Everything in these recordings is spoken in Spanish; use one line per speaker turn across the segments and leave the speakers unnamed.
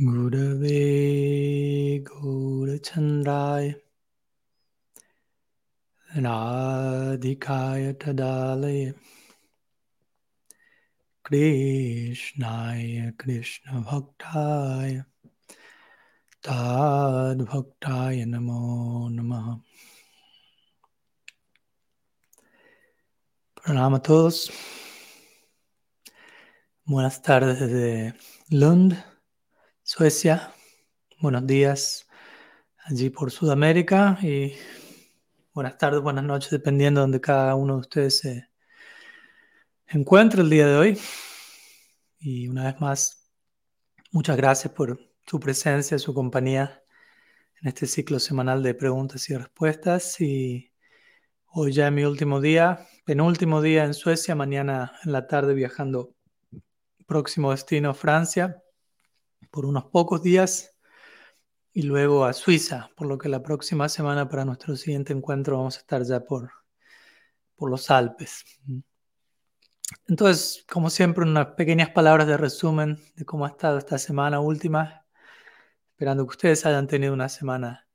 गुरवे गौरचन्द्राय राधिकाय तदालय कृष्णाय कृष्णभक्ताय ताद्भक्ताय नमो नमः प्रणाम a todos. Buenas. Suecia, buenos días allí por Sudamérica y buenas tardes, buenas noches, dependiendo de donde cada uno de ustedes se encuentre el día de hoy. Y una vez más, muchas gracias por su presencia, su compañía en este ciclo semanal de preguntas y respuestas. Y hoy ya es mi último día, penúltimo día en Suecia, mañana en la tarde viajando próximo destino Francia por unos pocos días y luego a Suiza, por lo que la próxima semana para nuestro siguiente encuentro vamos a estar ya por, por los Alpes. Entonces, como siempre, unas pequeñas palabras de resumen de cómo ha estado esta semana última, esperando que ustedes hayan tenido una semana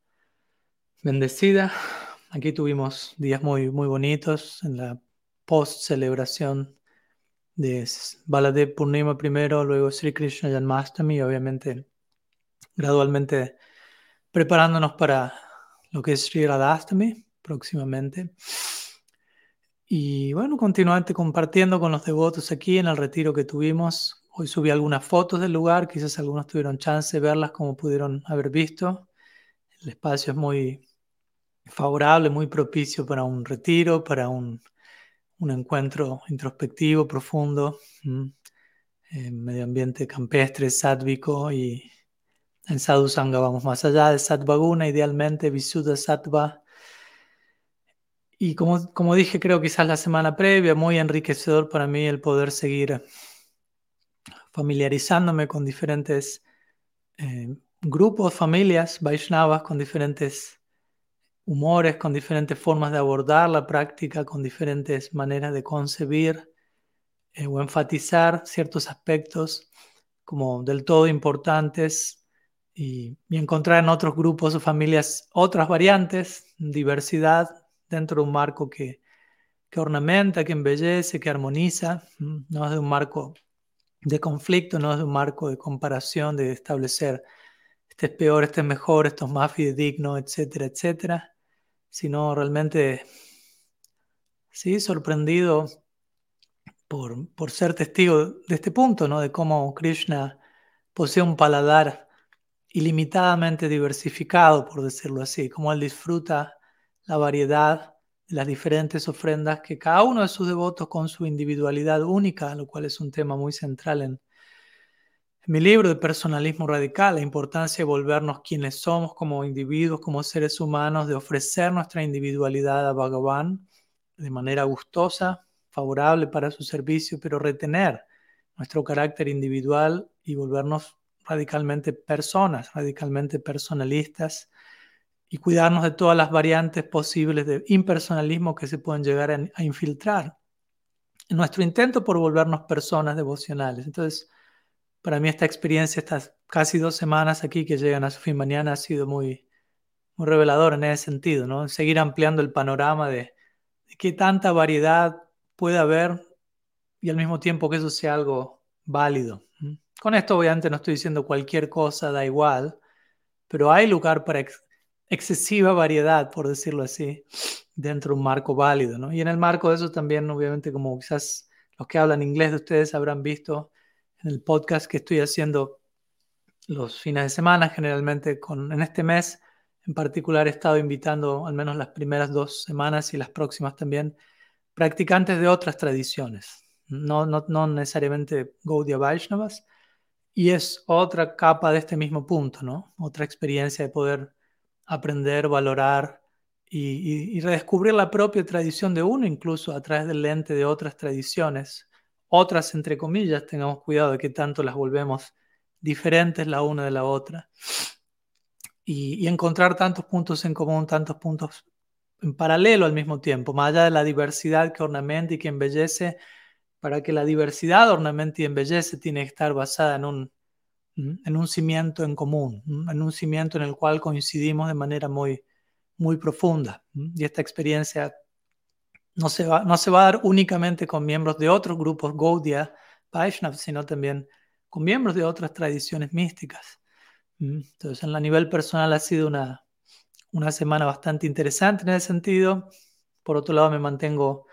bendecida. Aquí tuvimos días muy, muy bonitos en la post-celebración de Baladev Purnima primero, luego Sri Krishna Janmastami y obviamente gradualmente preparándonos para lo que es Sri Radhastami próximamente. Y bueno, continuamente compartiendo con los devotos aquí en el retiro que tuvimos. Hoy subí algunas fotos del lugar, quizás algunos tuvieron chance de verlas como pudieron haber visto. El espacio es muy favorable, muy propicio para un retiro, para un un encuentro introspectivo, profundo, en medio ambiente campestre, sádvico y en Sadhu Sangha vamos más allá de Sattvaguna, idealmente Visuddha Sattva. Y como, como dije, creo quizás la semana previa, muy enriquecedor para mí el poder seguir familiarizándome con diferentes eh, grupos, familias, Vaishnavas, con diferentes humores, con diferentes formas de abordar la práctica, con diferentes maneras de concebir eh, o enfatizar ciertos aspectos como del todo importantes y, encontrar en otros grupos o familias otras variantes, diversidad dentro de un marco que, que ornamenta, que embellece, que armoniza, no es de un marco de conflicto, no es de un marco de comparación, de establecer este es peor, este es mejor, esto es más fidedigno, etcétera, etcétera, sino realmente, sí, sorprendido por, por ser testigo de este punto, ¿no? De cómo Krishna posee un paladar ilimitadamente diversificado, por decirlo así, cómo él disfruta la variedad de las diferentes ofrendas que cada uno de sus devotos con su individualidad única, lo cual es un tema muy central en, mi libro de personalismo radical, la importancia de volvernos quienes somos como individuos, como seres humanos, de ofrecer nuestra individualidad a Bhagavan de manera gustosa, favorable para su servicio, pero retener nuestro carácter individual y volvernos radicalmente personas, radicalmente personalistas y cuidarnos de todas las variantes posibles de impersonalismo que se pueden llegar a, a infiltrar en nuestro intento por volvernos personas devocionales. Entonces, para mí esta experiencia, estas casi dos semanas aquí que llegan a su fin mañana, ha sido muy, muy revelador en ese sentido, ¿no? Seguir ampliando el panorama de, qué tanta variedad puede haber y al mismo tiempo que eso sea algo válido. Con esto obviamente no estoy diciendo cualquier cosa, da igual, pero hay lugar para excesiva variedad, por decirlo así, dentro de un marco válido, ¿no? Y en el marco de eso también, obviamente, como quizás los que hablan inglés de ustedes habrán visto, en el podcast que estoy haciendo los fines de semana, generalmente con, en este mes en particular he estado invitando al menos las primeras dos semanas y las próximas también practicantes de otras tradiciones, no, no, no necesariamente Gaudiya Vaishnavas, y es otra capa de este mismo punto, ¿no? Otra experiencia de poder aprender, valorar y, y, y redescubrir la propia tradición de uno, incluso a través del lente de otras tradiciones, otras, entre comillas, tengamos cuidado de que tanto las volvemos diferentes la una de la otra. Y, encontrar tantos puntos en común, tantos puntos en paralelo al mismo tiempo, más allá de la diversidad que ornamenta y que embellece, para que la diversidad ornamente y embellece tiene que estar basada en un en un cimiento en común, en un cimiento en el cual coincidimos de manera muy, muy profunda. Y esta experiencia no se, va, no se va a dar únicamente con miembros de otros grupos Gaudiya, Vaishnav, sino también con miembros de otras tradiciones místicas. Entonces, en la nivel personal ha sido una, una semana bastante interesante en ese sentido. Por otro lado, me mantengo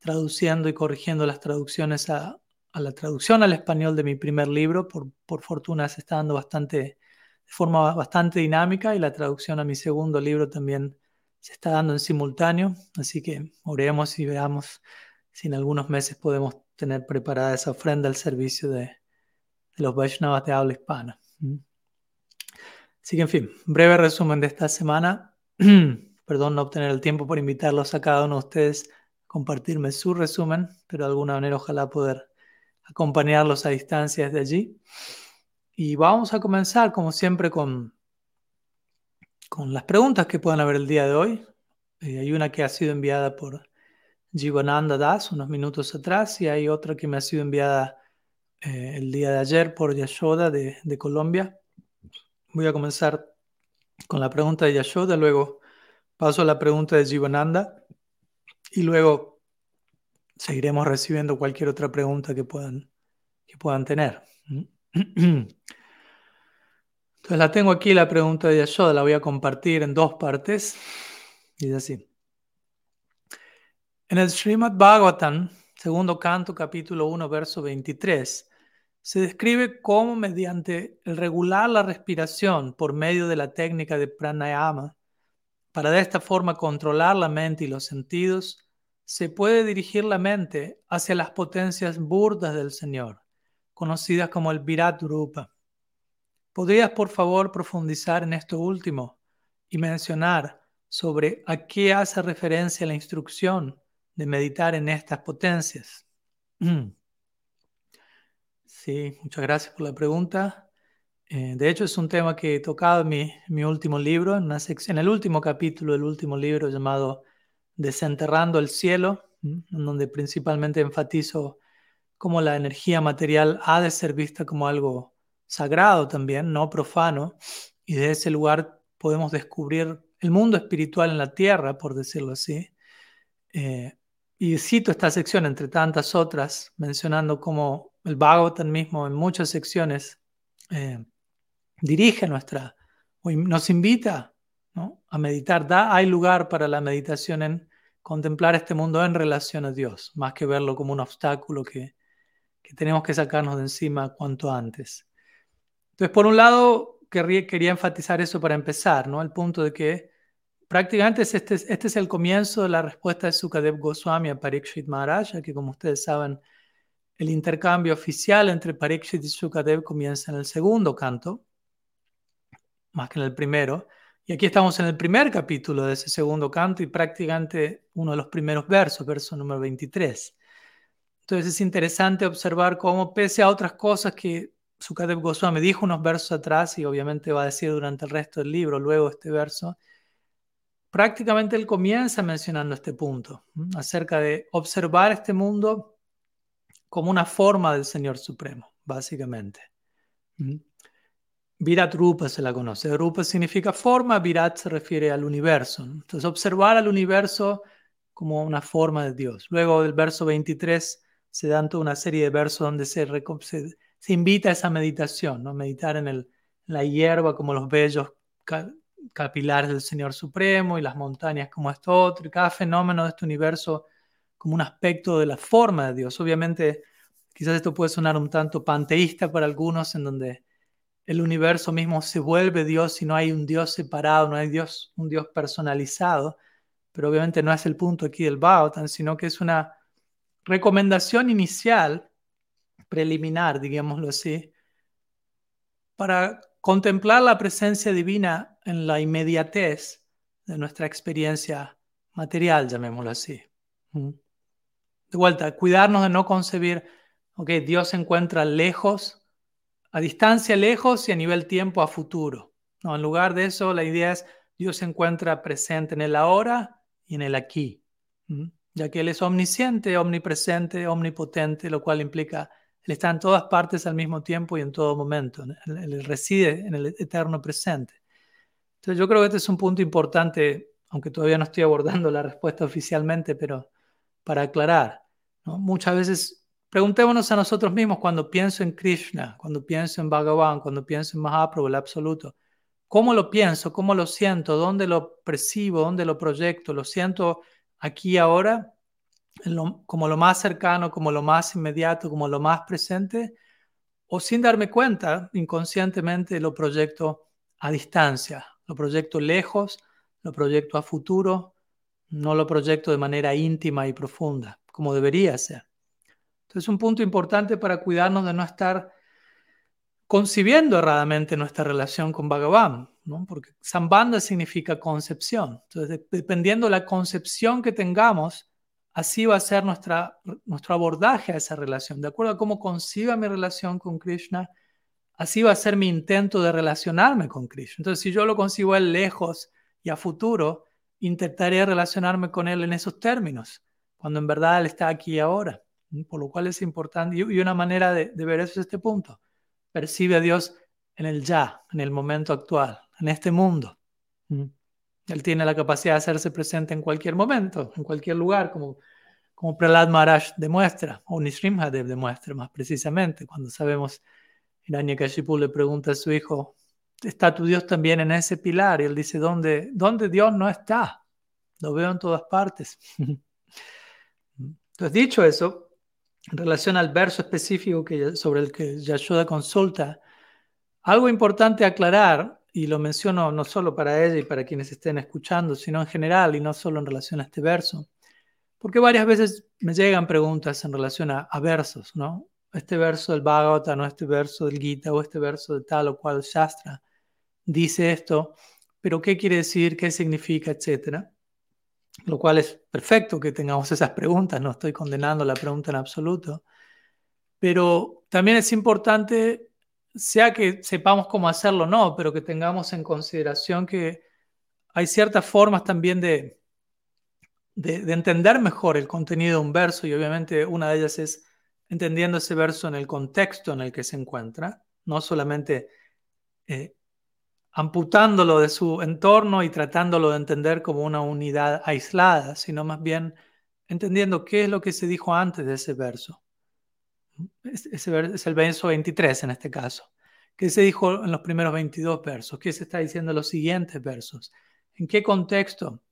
traduciendo y corrigiendo las traducciones a, a la traducción al español de mi primer libro. Por, por, fortuna se está dando bastante, de forma bastante dinámica y la traducción a mi segundo libro también se está dando en simultáneo. Así que oremos y veamos si en algunos meses podemos tener preparada esa ofrenda al servicio de, de los Vaishnavas de habla hispana. ¿Mm? Así que, en fin, breve resumen de esta semana. Perdón no obtener el tiempo por invitarlos a cada uno de ustedes a compartirme su resumen, pero de alguna manera ojalá poder acompañarlos a distancia desde allí. Y vamos a comenzar, como siempre, con, con las preguntas que puedan haber el día de hoy. Eh, hay una que ha sido enviada por Jivananda Das unos minutos atrás y hay otra que me ha sido enviada eh, el día de ayer por Yashoda de, Colombia. Voy a comenzar con la pregunta de Yashoda, luego paso a la pregunta de Jivananda y luego seguiremos recibiendo cualquier otra pregunta que puedan, que puedan tener. Entonces la tengo aquí, la pregunta de Yashoda, la voy a compartir en dos partes. Dice así. En el Srimad Bhagavatam, segundo canto, capítulo 1, verso 23, se describe cómo mediante el regular la respiración por medio de la técnica de pranayama, para de esta forma controlar la mente y los sentidos, se puede dirigir la mente hacia las potencias burdas del Señor, conocidas como el Virat Rupa. ¿Podrías, por favor, profundizar en esto último y mencionar sobre a qué hace referencia la instrucción de meditar en estas potencias? Sí, muchas gracias por la pregunta. Eh, de hecho, es un tema que he tocado en mi, mi último libro, en, en el último capítulo del último libro llamado Desenterrando el cielo, en donde principalmente enfatizo cómo la energía material ha de ser vista como algo sagrado también, no profano, y de ese lugar podemos descubrir el mundo espiritual en la tierra, por decirlo así. Eh, y cito esta sección entre tantas otras, mencionando cómo el Bhagavatam mismo en muchas secciones eh, dirige nuestra, nos invita a meditar. Da, hay lugar para la meditación en contemplar este mundo en relación a Dios, más que verlo como un obstáculo que, que tenemos que sacarnos de encima cuanto antes. Entonces, por un lado, quería, enfatizar eso para empezar, ¿no? El punto de que prácticamente este, este es el comienzo de la respuesta de Sukadev Goswami a Parikshit Maharaj, que como ustedes saben, el intercambio oficial entre Parikshit y Sukadev comienza en el segundo canto, más que en el primero. Y aquí estamos en el primer capítulo de ese segundo canto y prácticamente uno de los primeros versos, verso número 23. Entonces es interesante observar cómo pese a otras cosas que Sukadev Goswami dijo unos versos atrás y obviamente va a decir durante el resto del libro, luego este verso, prácticamente él comienza mencionando este punto, acerca de observar este mundo como una forma del Señor Supremo, básicamente. Virat Rupa se la conoce. Rupa significa forma, Virat se refiere al universo. Entonces, observar al universo como una forma de Dios. Luego del verso 23 se dan toda una serie de versos donde se, se, invita a esa meditación, ¿no? meditar en, el, la hierba como los bellos capilares del Señor Supremo y las montañas como esto otro, y cada fenómeno de este universo como un aspecto de la forma de Dios. Obviamente, quizás esto puede sonar un tanto panteísta para algunos, en donde el universo mismo se vuelve Dios y no hay un Dios separado, no hay Dios, un Dios personalizado, pero obviamente no es el punto aquí del Bhagavatam, sino que es una recomendación inicial, preliminar, digámoslo así, para contemplar la presencia divina en la inmediatez de nuestra experiencia material, llamémoslo así. De vuelta, cuidarnos de no concebir, ok, Dios se encuentra lejos a distancia lejos y a nivel tiempo a futuro. No, en lugar de eso, la idea es Dios se encuentra presente en el ahora y en el aquí, ya que Él es omnisciente, omnipresente, omnipotente, lo cual implica Él está en todas partes al mismo tiempo y en todo momento. Él, reside en el eterno presente. Entonces yo creo que este es un punto importante, aunque todavía no estoy abordando la respuesta oficialmente, pero para aclarar. Muchas veces preguntémonos a nosotros mismos cuando pienso en Krishna, cuando pienso en Bhagavan, cuando pienso en Mahaprabhu, el absoluto. ¿Cómo lo pienso? ¿Cómo lo siento? ¿Dónde lo percibo? ¿Dónde lo proyecto? ¿Lo siento aquí ahora? Como lo más cercano, como lo más inmediato, como lo más presente, o sin darme cuenta, inconscientemente lo proyecto a distancia, lo proyecto lejos, lo proyecto a futuro, no lo proyecto de manera íntima y profunda, como debería ser. Entonces, un punto importante para cuidarnos de no estar concibiendo erradamente nuestra relación con Bhagavan, porque Sambandha significa concepción. Entonces, dependiendo de la concepción que tengamos, así va a ser nuestra, nuestro abordaje a esa relación. De acuerdo a cómo conciba mi relación con Krishna, así va a ser mi intento de relacionarme con Krishna. Entonces, si yo lo concibo él lejos y a futuro, intentaré relacionarme con él en esos términos, cuando en verdad él está aquí y ahora. Por lo cual es importante, y una manera de ver eso es este punto. Percibe a Dios en el ya, en el momento actual, en este mundo. Él tiene la capacidad de hacerse presente en cualquier momento, en cualquier lugar, como, como Prahlad Maharaj demuestra, o Nishrimhadev demuestra más precisamente, cuando sabemos, Hiranyakashipu le pregunta a su hijo, ¿está tu Dios también en ese pilar? Y él dice, ¿dónde, ¿dónde Dios no está? Lo veo en todas partes. Entonces, dicho eso, en relación al verso específico que, sobre el que Yashoda consulta, algo importante aclarar y lo menciono no solo para ella y para quienes estén escuchando, sino en general y no solo en relación a este verso, porque varias veces me llegan preguntas en relación a, versos, ¿no? Este verso del Bhagavatam, ¿no? este verso del Gita o este verso de tal o cual Shastra dice esto, pero ¿qué quiere decir? ¿Qué significa? Etcétera. Lo cual es perfecto que tengamos esas preguntas, no estoy condenando la pregunta en absoluto, pero también es importante sea que sepamos cómo hacerlo o no, pero que tengamos en consideración que hay ciertas formas también de, de, entender mejor el contenido de un verso y obviamente una de ellas es entendiendo ese verso en el contexto en el que se encuentra, no solamente eh, amputándolo de su entorno y tratándolo de entender como una unidad aislada, sino más bien entendiendo qué es lo que se dijo antes de ese verso. Ese es el verso 23 en este caso. ¿Qué se dijo en los primeros 22 versos? ¿Qué se está diciendo en los siguientes versos? ¿En qué contexto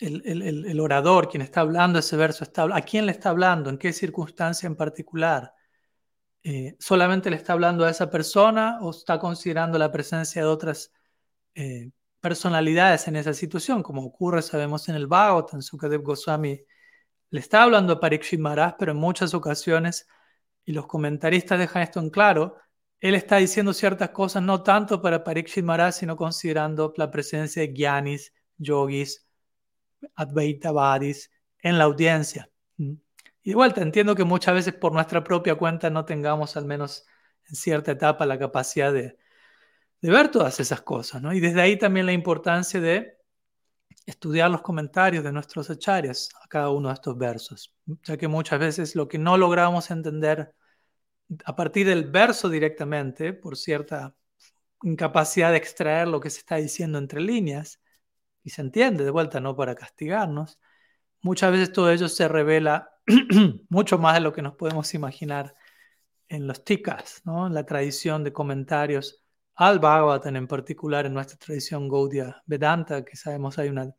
el, orador, quien está hablando ese verso, está, a quién le está hablando? ¿En qué circunstancia en particular? Eh, ¿Solamente le está hablando a esa persona o está considerando la presencia de otras eh, personalidades en esa situación? Como ocurre, sabemos, en el Bhagavatam, Sukadev Goswami le está hablando a Parikshit Maharaj, pero en muchas ocasiones, y los comentaristas dejan esto en claro, él está diciendo ciertas cosas no tanto para Parikshit Maharaj, sino considerando la presencia de Gyanis, Yogis, Advaitavadis en la audiencia. Mm. Y de vuelta, entiendo que muchas veces por nuestra propia cuenta no tengamos al menos en cierta etapa la capacidad de, de ver todas esas cosas, ¿no? Y desde ahí también la importancia de estudiar los comentarios de nuestros acharyas a cada uno de estos versos, ya que muchas veces lo que no logramos entender a partir del verso directamente, por cierta incapacidad de extraer lo que se está diciendo entre líneas, y se entiende de vuelta, no para castigarnos, muchas veces todo ello se revela mucho más de lo que nos podemos imaginar en los tikas, ¿no? en la tradición de comentarios al Bhagavatam, en particular en nuestra tradición Gaudiya Vedanta, que sabemos hay una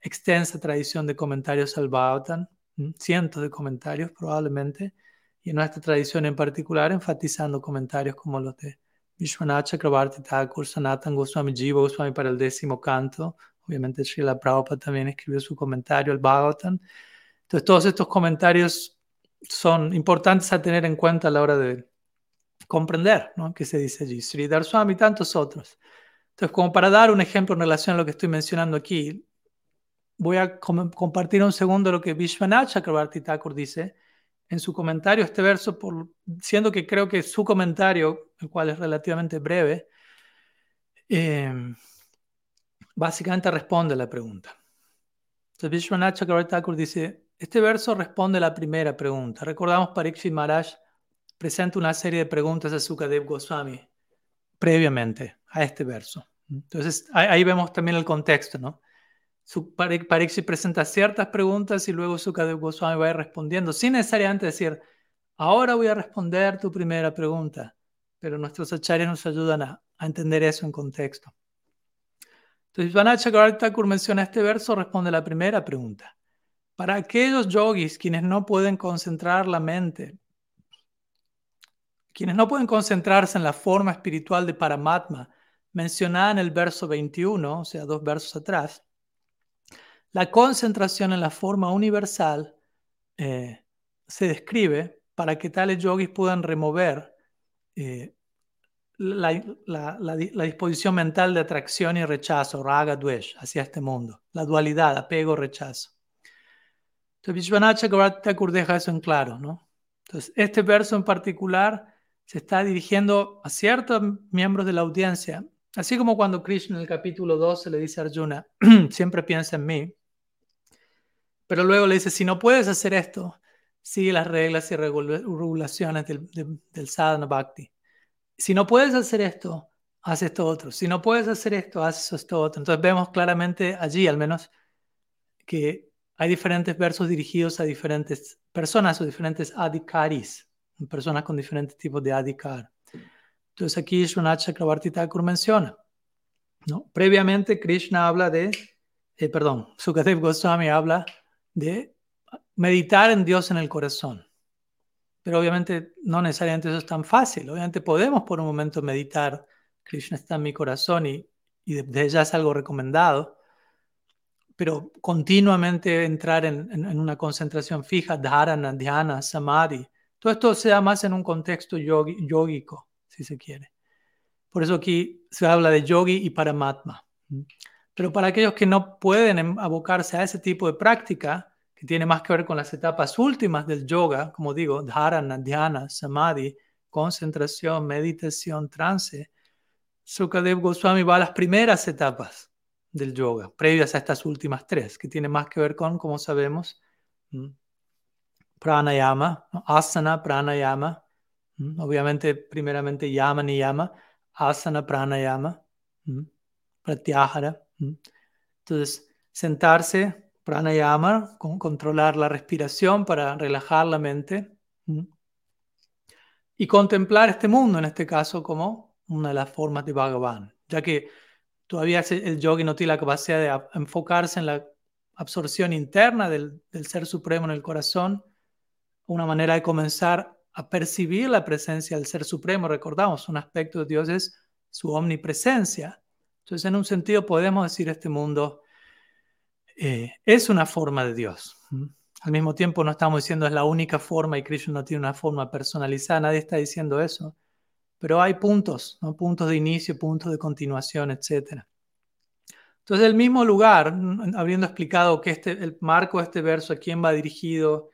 extensa tradición de comentarios al Bhagavatam, cientos de comentarios probablemente, y en nuestra tradición en particular enfatizando comentarios como los de Vishwanath Chakrabarti Thakur, Sanatan Goswami Jiva Goswami para el décimo canto, obviamente Srila Prabhupada también escribió su comentario al Bhagavatam. Entonces todos estos comentarios son importantes a tener en cuenta a la hora de comprender ¿no? qué se dice allí. Sri Swami y tantos otros. Entonces, como para dar un ejemplo en relación a lo que estoy mencionando aquí, voy a compartir un segundo lo que Vishwanath Chakrabarti Thakur dice en su comentario este verso, por, siendo que creo que su comentario, el cual es relativamente breve, eh, básicamente responde a la pregunta. Entonces Vishwanath Chakrabarti Thakur dice, este verso responde a la primera pregunta. Recordamos Parikshit Maharaj presenta una serie de preguntas a Sukadev Goswami previamente a este verso. Entonces, ahí vemos también el contexto, ¿no? Pariksit presenta ciertas preguntas y luego Sukadev Goswami va a ir respondiendo, sin necesariamente decir, ahora voy a responder tu primera pregunta, pero nuestros acharyas nos ayudan a, entender eso en contexto. Entonces, Vanachakarta Thakur menciona este verso, responde la primera pregunta. Para aquellos yogis quienes no pueden concentrar la mente, quienes no pueden concentrarse en la forma espiritual de Paramatma, mencionada en el verso 21, o sea, dos versos atrás, la concentración en la forma universal eh, se describe para que tales yogis puedan remover eh, la, disposición mental de atracción y rechazo, raga, dvesh, hacia este mundo, la dualidad, apego, rechazo. Entonces, Vishwanacha Thakur deja eso en claro, ¿no? Entonces, este verso en particular se está dirigiendo a ciertos miembros de la audiencia, así como cuando Krishna en el capítulo 12 le dice a Arjuna, siempre piensa en mí, pero luego le dice, si no puedes hacer esto, sigue las reglas y regulaciones del, del sadhana bhakti. Si no puedes hacer esto, haz esto otro. Si no puedes hacer esto, haz esto otro. Entonces vemos claramente allí, al menos, que hay diferentes versos dirigidos a diferentes personas o diferentes adhikaris, personas con diferentes tipos de adhikar. Entonces aquí Shunacha Chakrabarti Thakur menciona, ¿no? Previamente Krishna habla de, eh, perdón, Sukadev Goswami habla de meditar en Dios en el corazón. Pero obviamente no necesariamente eso es tan fácil. Obviamente podemos por un momento meditar, Krishna está en mi corazón y, y desde ya es algo recomendado pero continuamente entrar en, una concentración fija, dharana, dhyana, samadhi, todo esto se da más en un contexto yogi, yogico, si se quiere. Por eso aquí se habla de yogi y paramatma. Pero para aquellos que no pueden em, abocarse a ese tipo de práctica, que tiene más que ver con las etapas últimas del yoga, como digo, dharana, dhyana, samadhi, concentración, meditación, trance, Sukadev Goswami va a las primeras etapas del yoga, previas a estas últimas tres, que tiene más que ver con, como sabemos, pranayama, asana, pranayama, obviamente primeramente yama ni yama, asana, pranayama, pratyahara. Entonces, sentarse, pranayama, con controlar la respiración para relajar la mente y contemplar este mundo, en este caso, como una de las formas de Bhagavan, ya que todavía el yogi no tiene la capacidad de enfocarse en la absorción interna del, ser supremo en el corazón, una manera de comenzar a percibir la presencia del ser supremo. Recordamos, un aspecto de Dios es su omnipresencia. Entonces, en un sentido, podemos decir este mundo eh, es una forma de Dios. Al mismo tiempo, no estamos diciendo es la única forma y Krishna no tiene una forma personalizada, nadie está diciendo eso pero hay puntos, ¿no? puntos de inicio, puntos de continuación, etc. Entonces, el mismo lugar, habiendo explicado que este, el marco de este verso, a quién va dirigido,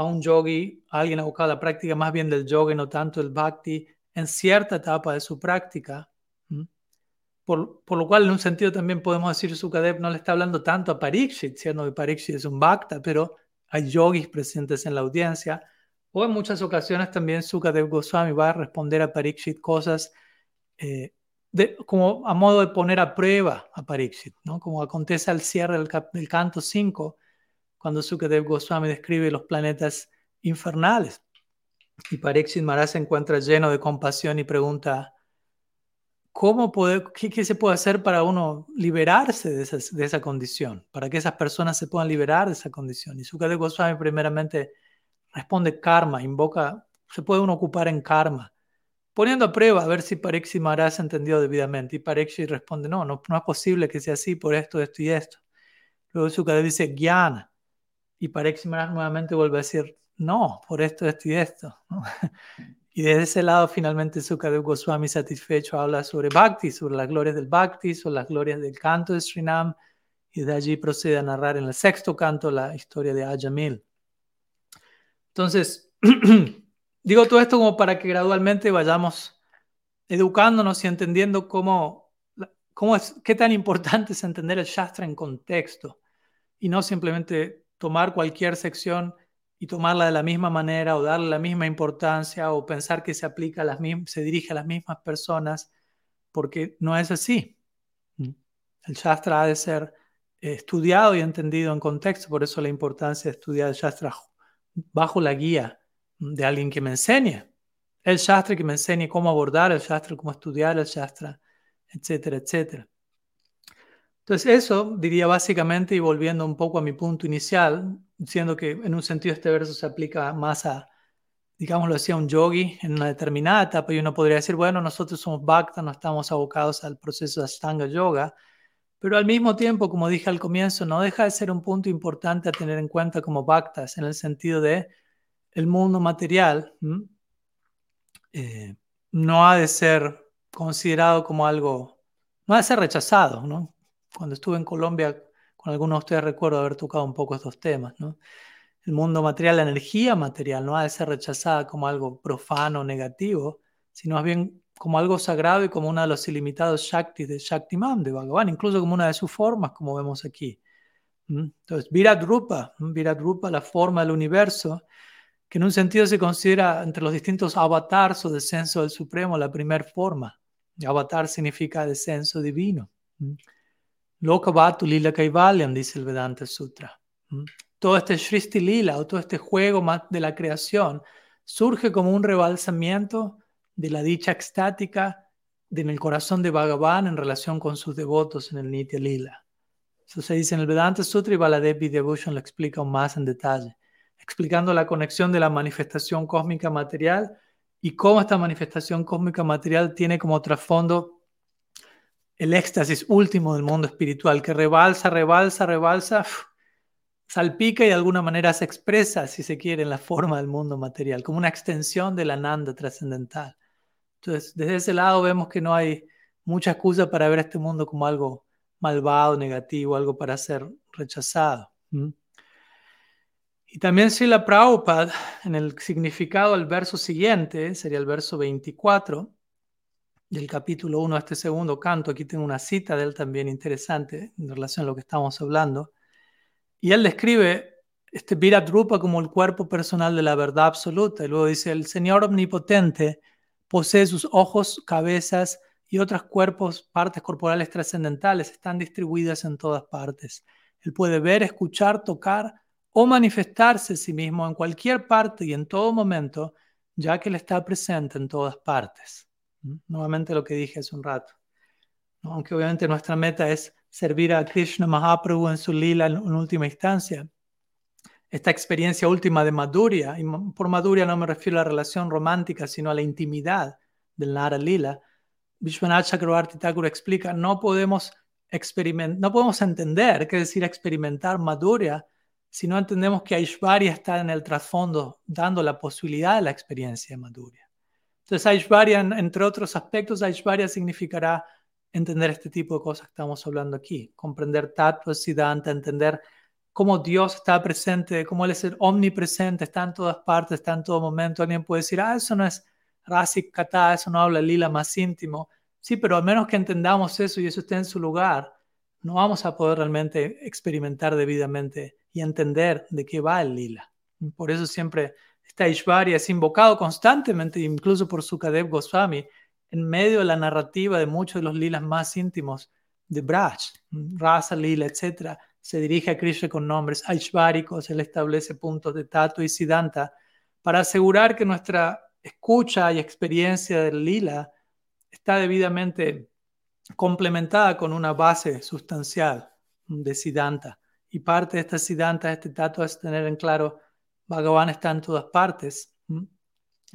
a un yogi, alguien ha buscado la práctica más bien del yoga, no tanto el bhakti, en cierta etapa de su práctica, por, por, lo cual en un sentido también podemos decir Sukadev no le está hablando tanto a Parikshit, siendo que Parikshit es un bhakta, pero hay yogis presentes en la audiencia, o en muchas ocasiones también Sukadev Goswami va a responder a Pariksit cosas eh, de, como a modo de poner a prueba a Pariksit, ¿no? como acontece al cierre del, canto 5, cuando Sukadev Goswami describe los planetas infernales. Y Pariksit Maharaj se encuentra lleno de compasión y pregunta, ¿cómo qué, se puede hacer para uno liberarse de, esa condición? Para que esas personas se puedan liberar de esa condición. Y Sukadev Goswami primeramente responde karma, invoca, se puede uno ocupar en karma, poniendo a prueba a ver si Parexi Maharaj ha entendido debidamente. Y Parexi responde, no, no, es posible que sea así por esto, esto y esto. Luego Sukadeva dice, Gyana. Y Parexi Maharaj nuevamente vuelve a decir, no, por esto, esto y esto. Y desde ese lado, finalmente, Sukadev Goswami satisfecho habla sobre Bhakti, sobre las glorias del Bhakti, sobre las glorias del canto de Srinam, y de allí procede a narrar en el sexto canto la historia de Ajamil. Entonces, digo todo esto como para que gradualmente vayamos educándonos y entendiendo cómo, cómo es, qué tan importante es entender el Shastra en contexto y no simplemente tomar cualquier sección y tomarla de la misma manera o darle la misma importancia o pensar que se aplica a las mismas, se dirige a las mismas personas, porque no es así. Mm. El Shastra ha de ser estudiado y entendido en contexto, por eso la importancia de estudiar el Shastra bajo la guía de alguien que me enseñe. El Shastra que me enseñe cómo abordar el Shastra, cómo estudiar el Shastra, etcétera, etcétera. Entonces eso diría básicamente, y volviendo un poco a mi punto inicial, siendo que en un sentido este verso se aplica más a, digámoslo así, a un yogi en una determinada etapa, y uno podría decir, bueno, nosotros somos bhakta, no estamos abocados al proceso de Ashtanga Yoga, pero al mismo tiempo, como dije al comienzo, no deja de ser un punto importante a tener en cuenta como bhaktas, en el sentido de el mundo material eh, no ha de ser considerado como algo, no ha de ser rechazado, ¿no? Cuando estuve en Colombia, con algunos de ustedes recuerdo haber tocado un poco estos temas. El mundo material, la energía material no ha de ser rechazada como algo profano, negativo, sino más bien como algo sagrado y como uno de los ilimitados Shakti de Shaktiman, de Bhagavan, incluso como una de sus formas, como vemos aquí. Entonces, Virat Rupa, Virat Rupa, la forma del universo, que en un sentido se considera entre los distintos avatars o descenso del Supremo la primera forma. Avatar significa descenso divino. Lokavatu Lila Kaivalyam, dice el Vedanta Sutra. Todo este Shristi Lila o todo este juego de la creación surge como un rebalsamiento de la dicha extática en el corazón de Bhagavan en relación con sus devotos en el Nitya Lila. Eso se dice en el Vedanta Sutra y Baladevi Devotion lo explica aún más en detalle, explicando la conexión de la manifestación cósmica material y cómo esta manifestación cósmica material tiene como trasfondo el éxtasis último del mundo espiritual, que rebalsa, rebalsa, rebalsa, salpica y de alguna manera se expresa, si se quiere, en la forma del mundo material, como una extensión de la nanda trascendental. Entonces, desde ese lado vemos que no hay mucha excusa para ver este mundo como algo malvado, negativo, algo para ser rechazado. Y también la Prabhupada, en el significado del verso siguiente, sería el verso 24 del capítulo 1 de este segundo canto, aquí tengo una cita de él también interesante en relación a lo que estamos hablando, y él describe este Virat Rupa como el cuerpo personal de la verdad absoluta, y luego dice, el Señor omnipotente posee sus ojos, cabezas y otros cuerpos, partes corporales trascendentales, están distribuidas en todas partes. Él puede ver, escuchar, tocar o manifestarse a sí mismo en cualquier parte y en todo momento, ya que Él está presente en todas partes. Nuevamente lo que dije hace un rato. Aunque obviamente nuestra meta es servir a Krishna Mahaprabhu en su lila en última instancia esta experiencia última de Madhurya, y por Madhurya no me refiero a la relación romántica, sino a la intimidad del Nara Lila, Vishwanath Chakravarti Thakur explica, no podemos, no podemos entender qué decir experimentar Madhurya si no entendemos que Aishvarya está en el trasfondo dando la posibilidad de la experiencia de Madhurya. Entonces Aishvarya, entre otros aspectos, Aishvarya significará entender este tipo de cosas que estamos hablando aquí, comprender Tattva Siddhanta, entender cómo Dios está presente, cómo Él es el omnipresente, está en todas partes, está en todo momento. Alguien puede decir, ah, eso no es Rasik Kata, eso no habla lila más íntimo. Sí, pero al menos que entendamos eso y eso esté en su lugar, no vamos a poder realmente experimentar debidamente y entender de qué va el lila. Por eso siempre está Ishvarya es invocado constantemente, incluso por Sukadev Goswami, en medio de la narrativa de muchos de los lilas más íntimos de Braj, Rasa Lila, etc se dirige a Krishna con nombres aishváricos, él establece puntos de Tato y Siddhanta para asegurar que nuestra escucha y experiencia del lila está debidamente complementada con una base sustancial de Siddhanta. Y parte de esta Siddhanta, este Tato, es tener en claro, Bhagavan está en todas partes.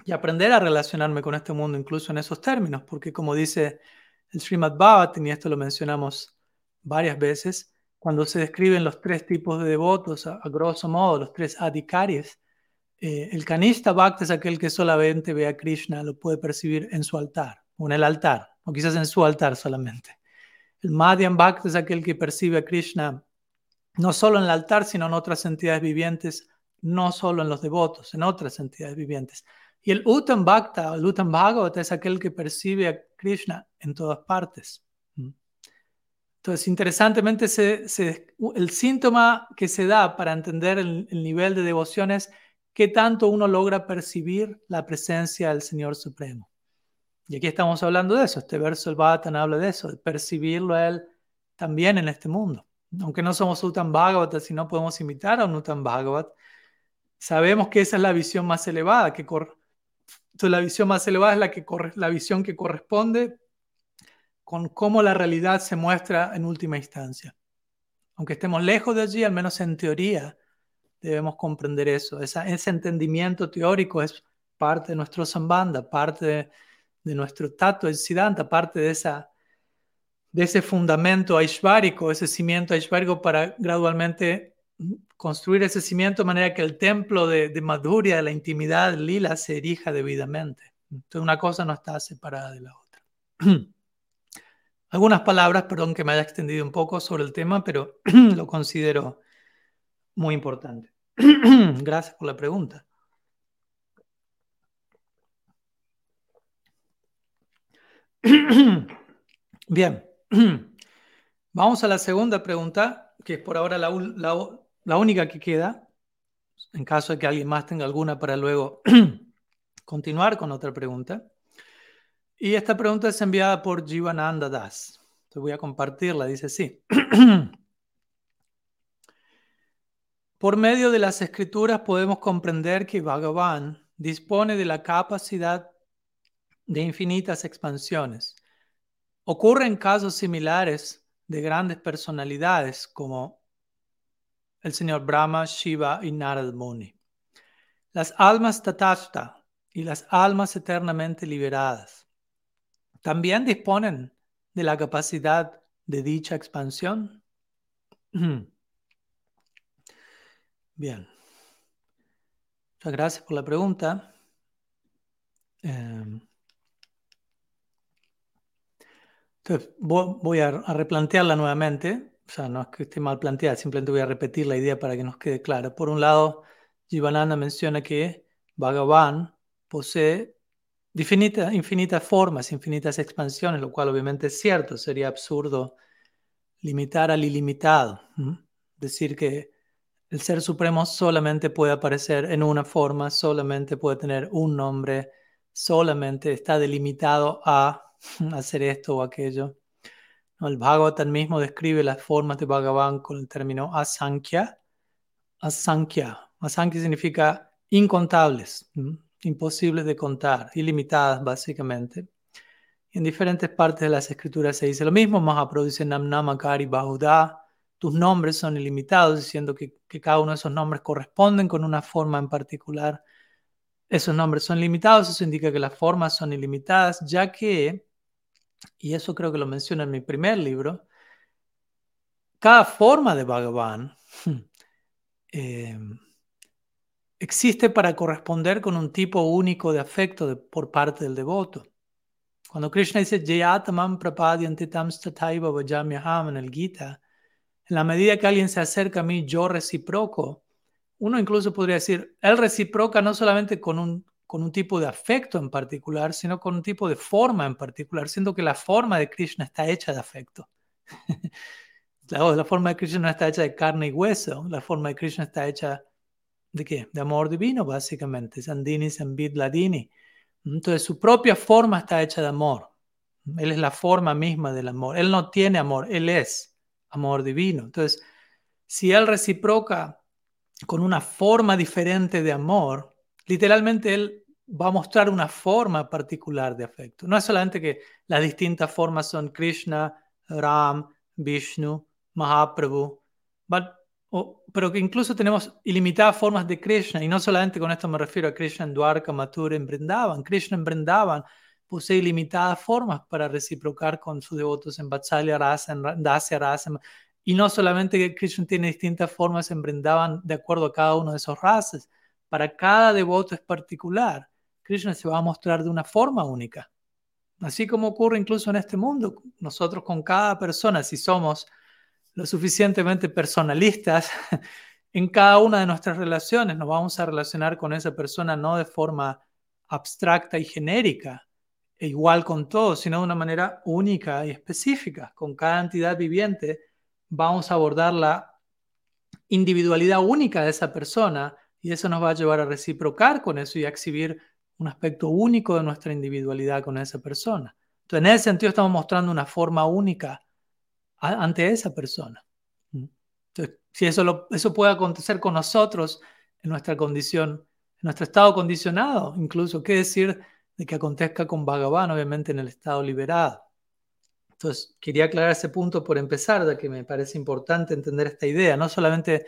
Y aprender a relacionarme con este mundo incluso en esos términos, porque como dice el Srimad Bhagavatam, y esto lo mencionamos varias veces, cuando se describen los tres tipos de devotos, a, grosso modo, los tres adhikaris, eh, el canista bhakta es aquel que solamente ve a Krishna, lo puede percibir en su altar, o en el altar, o quizás en su altar solamente. El madhyam bhakta es aquel que percibe a Krishna no solo en el altar, sino en otras entidades vivientes, no solo en los devotos, en otras entidades vivientes. Y el Uttam Bhakta, el Uttam Bhagavata es aquel que percibe a Krishna en todas partes. Entonces, interesantemente, el síntoma que se da para entender el, nivel de devoción es qué tanto uno logra percibir la presencia del Señor Supremo. Y aquí estamos hablando de eso. Este verso del Bhattan habla de eso, de percibirlo a Él también en este mundo. Aunque no somos Utan Bhagavata, si no podemos imitar a un Utan Bhagavat, sabemos que esa es la visión más elevada. Que la visión más elevada es la, que la visión que corresponde con cómo la realidad se muestra en última instancia. Aunque estemos lejos de allí, al menos en teoría, debemos comprender eso. ese entendimiento teórico es parte de nuestro sambanda, parte de, nuestro tato, el siddhanta, parte de, esa, de ese fundamento aishvárico, ese cimiento aishvárico para gradualmente construir ese cimiento de manera que el templo de, de de la intimidad lila, se erija debidamente. Entonces una cosa no está separada de la otra. Algunas palabras, perdón que me haya extendido un poco sobre el tema, pero lo considero muy importante. Gracias por la pregunta. Bien, vamos a la segunda pregunta, que es por ahora la, la, única que queda, en caso de que alguien más tenga alguna para luego continuar con otra pregunta. Y esta pregunta es enviada por Jivananda Das. Te voy a compartirla, dice así. Por medio de las escrituras podemos comprender que Bhagavan dispone de la capacidad de infinitas expansiones. Ocurren casos similares de grandes personalidades como el señor Brahma, Shiva y Narad Muni. Las almas tatashta y las almas eternamente liberadas también disponen de la capacidad de dicha expansión. Bien. Muchas gracias por la pregunta. Em, entonces, voy a, replantearla nuevamente. O sea, no es que esté mal planteada, simplemente voy a repetir la idea para que nos quede clara. Por un lado, Jivananda menciona que Bhagavan posee infinitas formas, infinitas expansiones, lo cual obviamente es cierto. Sería absurdo limitar al ilimitado. Decir que el Ser Supremo solamente puede aparecer en una forma, solamente puede tener un nombre, solamente está delimitado a hacer esto o aquello. El Bhagavatam mismo describe las formas de Bhagavan con el término asankhya. Asankhya. Asankhya significa incontables, imposibles de contar, ilimitadas básicamente. En diferentes partes de las escrituras se dice lo mismo. Mahaprabhu dice Namnamakari tus nombres son ilimitados, diciendo que, cada uno de esos nombres corresponden con una forma en particular. Esos nombres son limitados, eso indica que las formas son ilimitadas, ya que, y eso creo que lo menciona en mi primer libro, cada forma de Bhagavan eh, existe para corresponder con un tipo único de afecto por parte del devoto. Cuando Krishna dice Jayatamam prapadyantitam stataiva vajamyaham en el Gita, en la medida que alguien se acerca a mí, yo reciproco. Uno incluso podría decir, él reciproca no solamente con un, con un tipo de afecto en particular, sino con un tipo de forma en particular, siendo que la forma de Krishna está hecha de afecto. la, forma de Krishna no está hecha de carne y hueso, la forma de Krishna está hecha de qué? De amor divino, básicamente. Sandini, Sambit, Ladini. Entonces su propia forma está hecha de amor. Él es la forma misma del amor. Él no tiene amor, él es amor divino. Entonces, si Él reciproca con una forma diferente de amor, literalmente Él va a mostrar una forma particular de afecto. No es solamente que las distintas formas son Krishna, Ram, Vishnu, Mahaprabhu, pero que incluso tenemos ilimitadas formas de Krishna, y no solamente con esto me refiero a Krishna en Dwarka, Mathura, en Brindavan. Krishna en Brindavan posee ilimitadas formas para reciprocar con sus devotos en Vatsalya Rasa, en Dasya Rasa. Y no solamente que Krishna tiene distintas formas en Brindavan de acuerdo a cada uno de esos razas. Para cada devoto es particular. Krishna se va a mostrar de una forma única. Así como ocurre incluso en este mundo. Nosotros con cada persona, si somos lo suficientemente personalistas, en cada una de nuestras relaciones nos vamos a relacionar con esa persona no de forma abstracta y genérica, e igual con todos, sino de una manera única y específica. Con cada entidad viviente vamos a abordar la individualidad única de esa persona Y eso nos va a llevar a reciprocar con eso y a exhibir un aspecto único de nuestra individualidad con esa persona. Entonces, en ese sentido estamos mostrando una forma única ante esa persona. Entonces, si eso, eso puede acontecer con nosotros en nuestra condición, en nuestro estado condicionado, incluso, ¿qué decir de que acontezca con Bhagavan, obviamente en el estado liberado? Entonces, quería aclarar ese punto por empezar, de que me parece importante entender esta idea. No solamente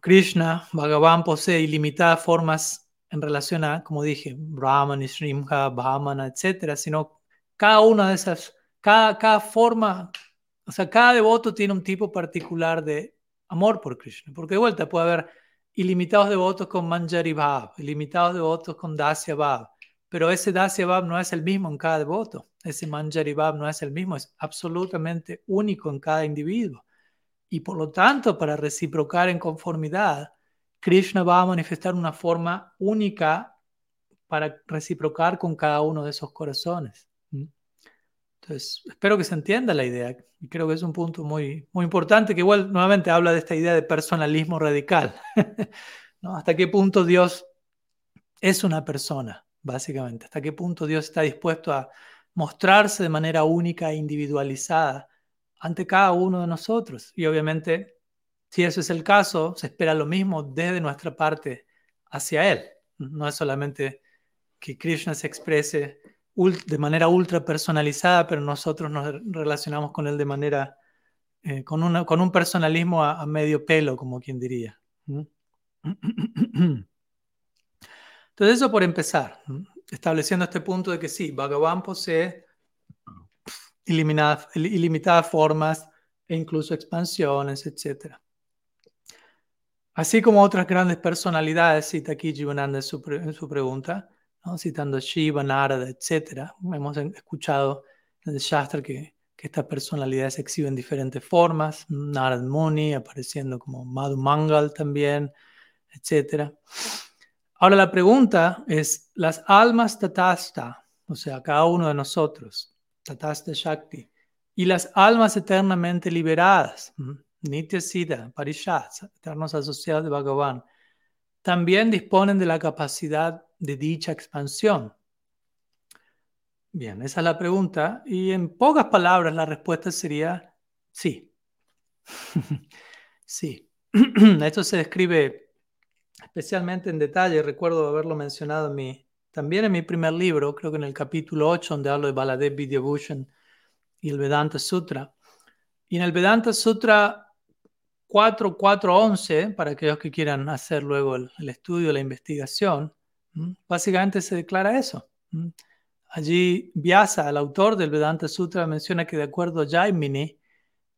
Krishna, Bhagavan posee ilimitadas formas en relación a, como dije, Brahman, Shrimha, Brahmana, etcétera, sino cada una de esas, cada, cada forma, o sea, cada devoto tiene un tipo particular de amor por Krishna. Porque de vuelta puede haber ilimitados devotos con Manjari Bhav, ilimitados devotos con Dasya Bhav, pero ese Dasya Bhav no es el mismo en cada devoto, ese Manjari Bhav no es el mismo, es absolutamente único en cada individuo. Y por lo tanto, para reciprocar en conformidad, Krishna va a manifestar una forma única para reciprocar con cada uno de esos corazones. Entonces, espero que se entienda la idea. Y creo que es un punto muy, muy importante que igual nuevamente habla de esta idea de personalismo radical. ¿Hasta qué punto Dios es una persona, básicamente? ¿Hasta qué punto Dios está dispuesto a mostrarse de manera única e individualizada ante cada uno de nosotros? Y obviamente, si eso es el caso, se espera lo mismo desde nuestra parte hacia Él. No es solamente que Krishna se exprese de manera ultra personalizada, pero nosotros nos relacionamos con él de manera, eh, con, una, con un personalismo a, medio pelo, como quien diría. Entonces eso por empezar, estableciendo este punto de que sí, Bhagavan posee ilimitadas, formas e incluso expansiones, etc. Así como otras grandes personalidades, cita aquí Jivananda en su, pregunta, citando Shiva, Narada, etc. Hemos escuchado en el Shastra que, que estas personalidades exhiben diferentes formas, Narad Muni apareciendo como Madhu Mangal también, etc. Ahora la pregunta es, las almas tatasta, o sea, cada uno de nosotros, tatasta Shakti, y las almas eternamente liberadas, Nitya Siddha, Parishat, eternos asociados de Bhagavan, también disponen de la capacidad de dicha expansión? Bien, esa es la pregunta. Y en pocas palabras la respuesta sería sí. sí. Esto se describe especialmente en detalle. Recuerdo haberlo mencionado en mi, también en mi primer libro, creo que en el capítulo 8, donde hablo de Baladev Vidyabhushan y el Vedanta Sutra. Y en el Vedanta Sutra 4.4.11, para aquellos que quieran hacer luego el, estudio, la investigación, Básicamente se declara eso. Allí Vyasa, el autor del Vedanta Sutra, menciona que de acuerdo a Jaimini,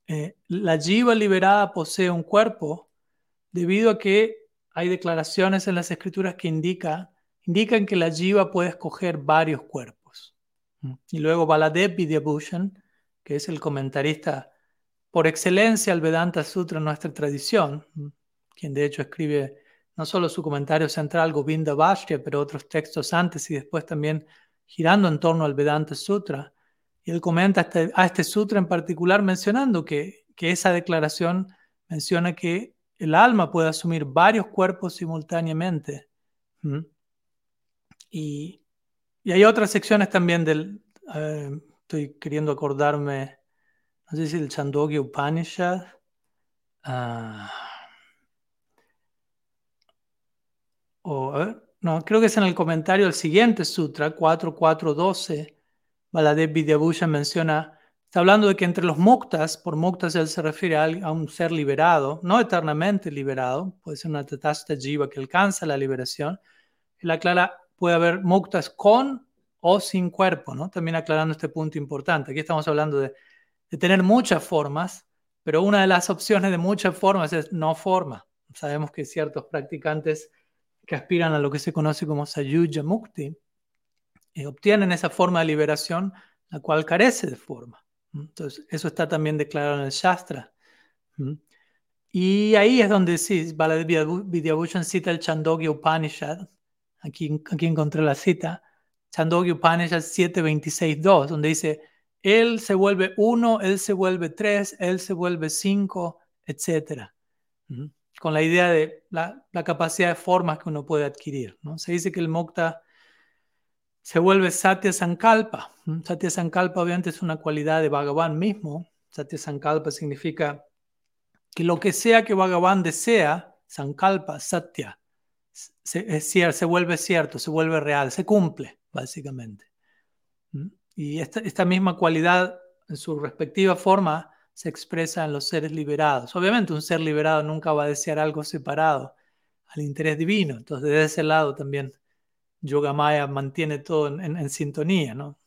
eh, la jiva liberada posee un cuerpo debido a que hay declaraciones en las escrituras que indica, indican que la jiva puede escoger varios cuerpos. Y luego Baladev Vidyabhushan, que es el comentarista por excelencia al Vedanta Sutra en nuestra tradición, quien de hecho escribe no solo su comentario central Govinda Bhashya, pero otros textos antes y después también girando en torno al Vedanta Sutra. Y él comenta este, a este sutra en particular mencionando que, que esa declaración menciona que el alma puede asumir varios cuerpos simultáneamente. Y, hay otras secciones también del, estoy queriendo acordarme, no sé si el Chandogya Upanishad. O, no, creo que es en el comentario del siguiente sutra, 4412, Baladev Vidyabhushan menciona, está hablando de que entre los muktas, por muktas él se refiere a, un ser liberado, no eternamente liberado, puede ser una tatasta jiva que alcanza la liberación, él aclara, puede haber muktas con o sin cuerpo, ¿no? También aclarando este punto importante. Aquí estamos hablando de, de tener muchas formas, pero una de las opciones de muchas formas es no forma. Sabemos que ciertos practicantes que aspiran a lo que se conoce como Sayuja Mukti, y obtienen esa forma de liberación, la cual carece de forma. Entonces, eso está también declarado en el Shastra. Y ahí es donde sí, Vidyabhushan cita el Chandogya Upanishad. Aquí, encontré la cita. Chandogya Upanishad 7.26.2, donde dice, él se vuelve uno, él se vuelve tres, él se vuelve cinco, etc con la idea de la, capacidad de formas que uno puede adquirir. ¿no? Se dice que el mokta se vuelve Satya Sankalpa. Satya Sankalpa obviamente es una cualidad de Bhagavan mismo. Satya Sankalpa significa que lo que sea que Bhagavan desea, Sankalpa, Satya, se, se vuelve cierto, se vuelve real, se cumple, básicamente. Y esta, esta misma cualidad, en su respectiva forma, se expresa en los seres liberados. Obviamente un ser liberado nunca va a desear algo separado al interés divino. Entonces, desde ese lado también Yoga Maya mantiene todo en, sintonía, ¿no?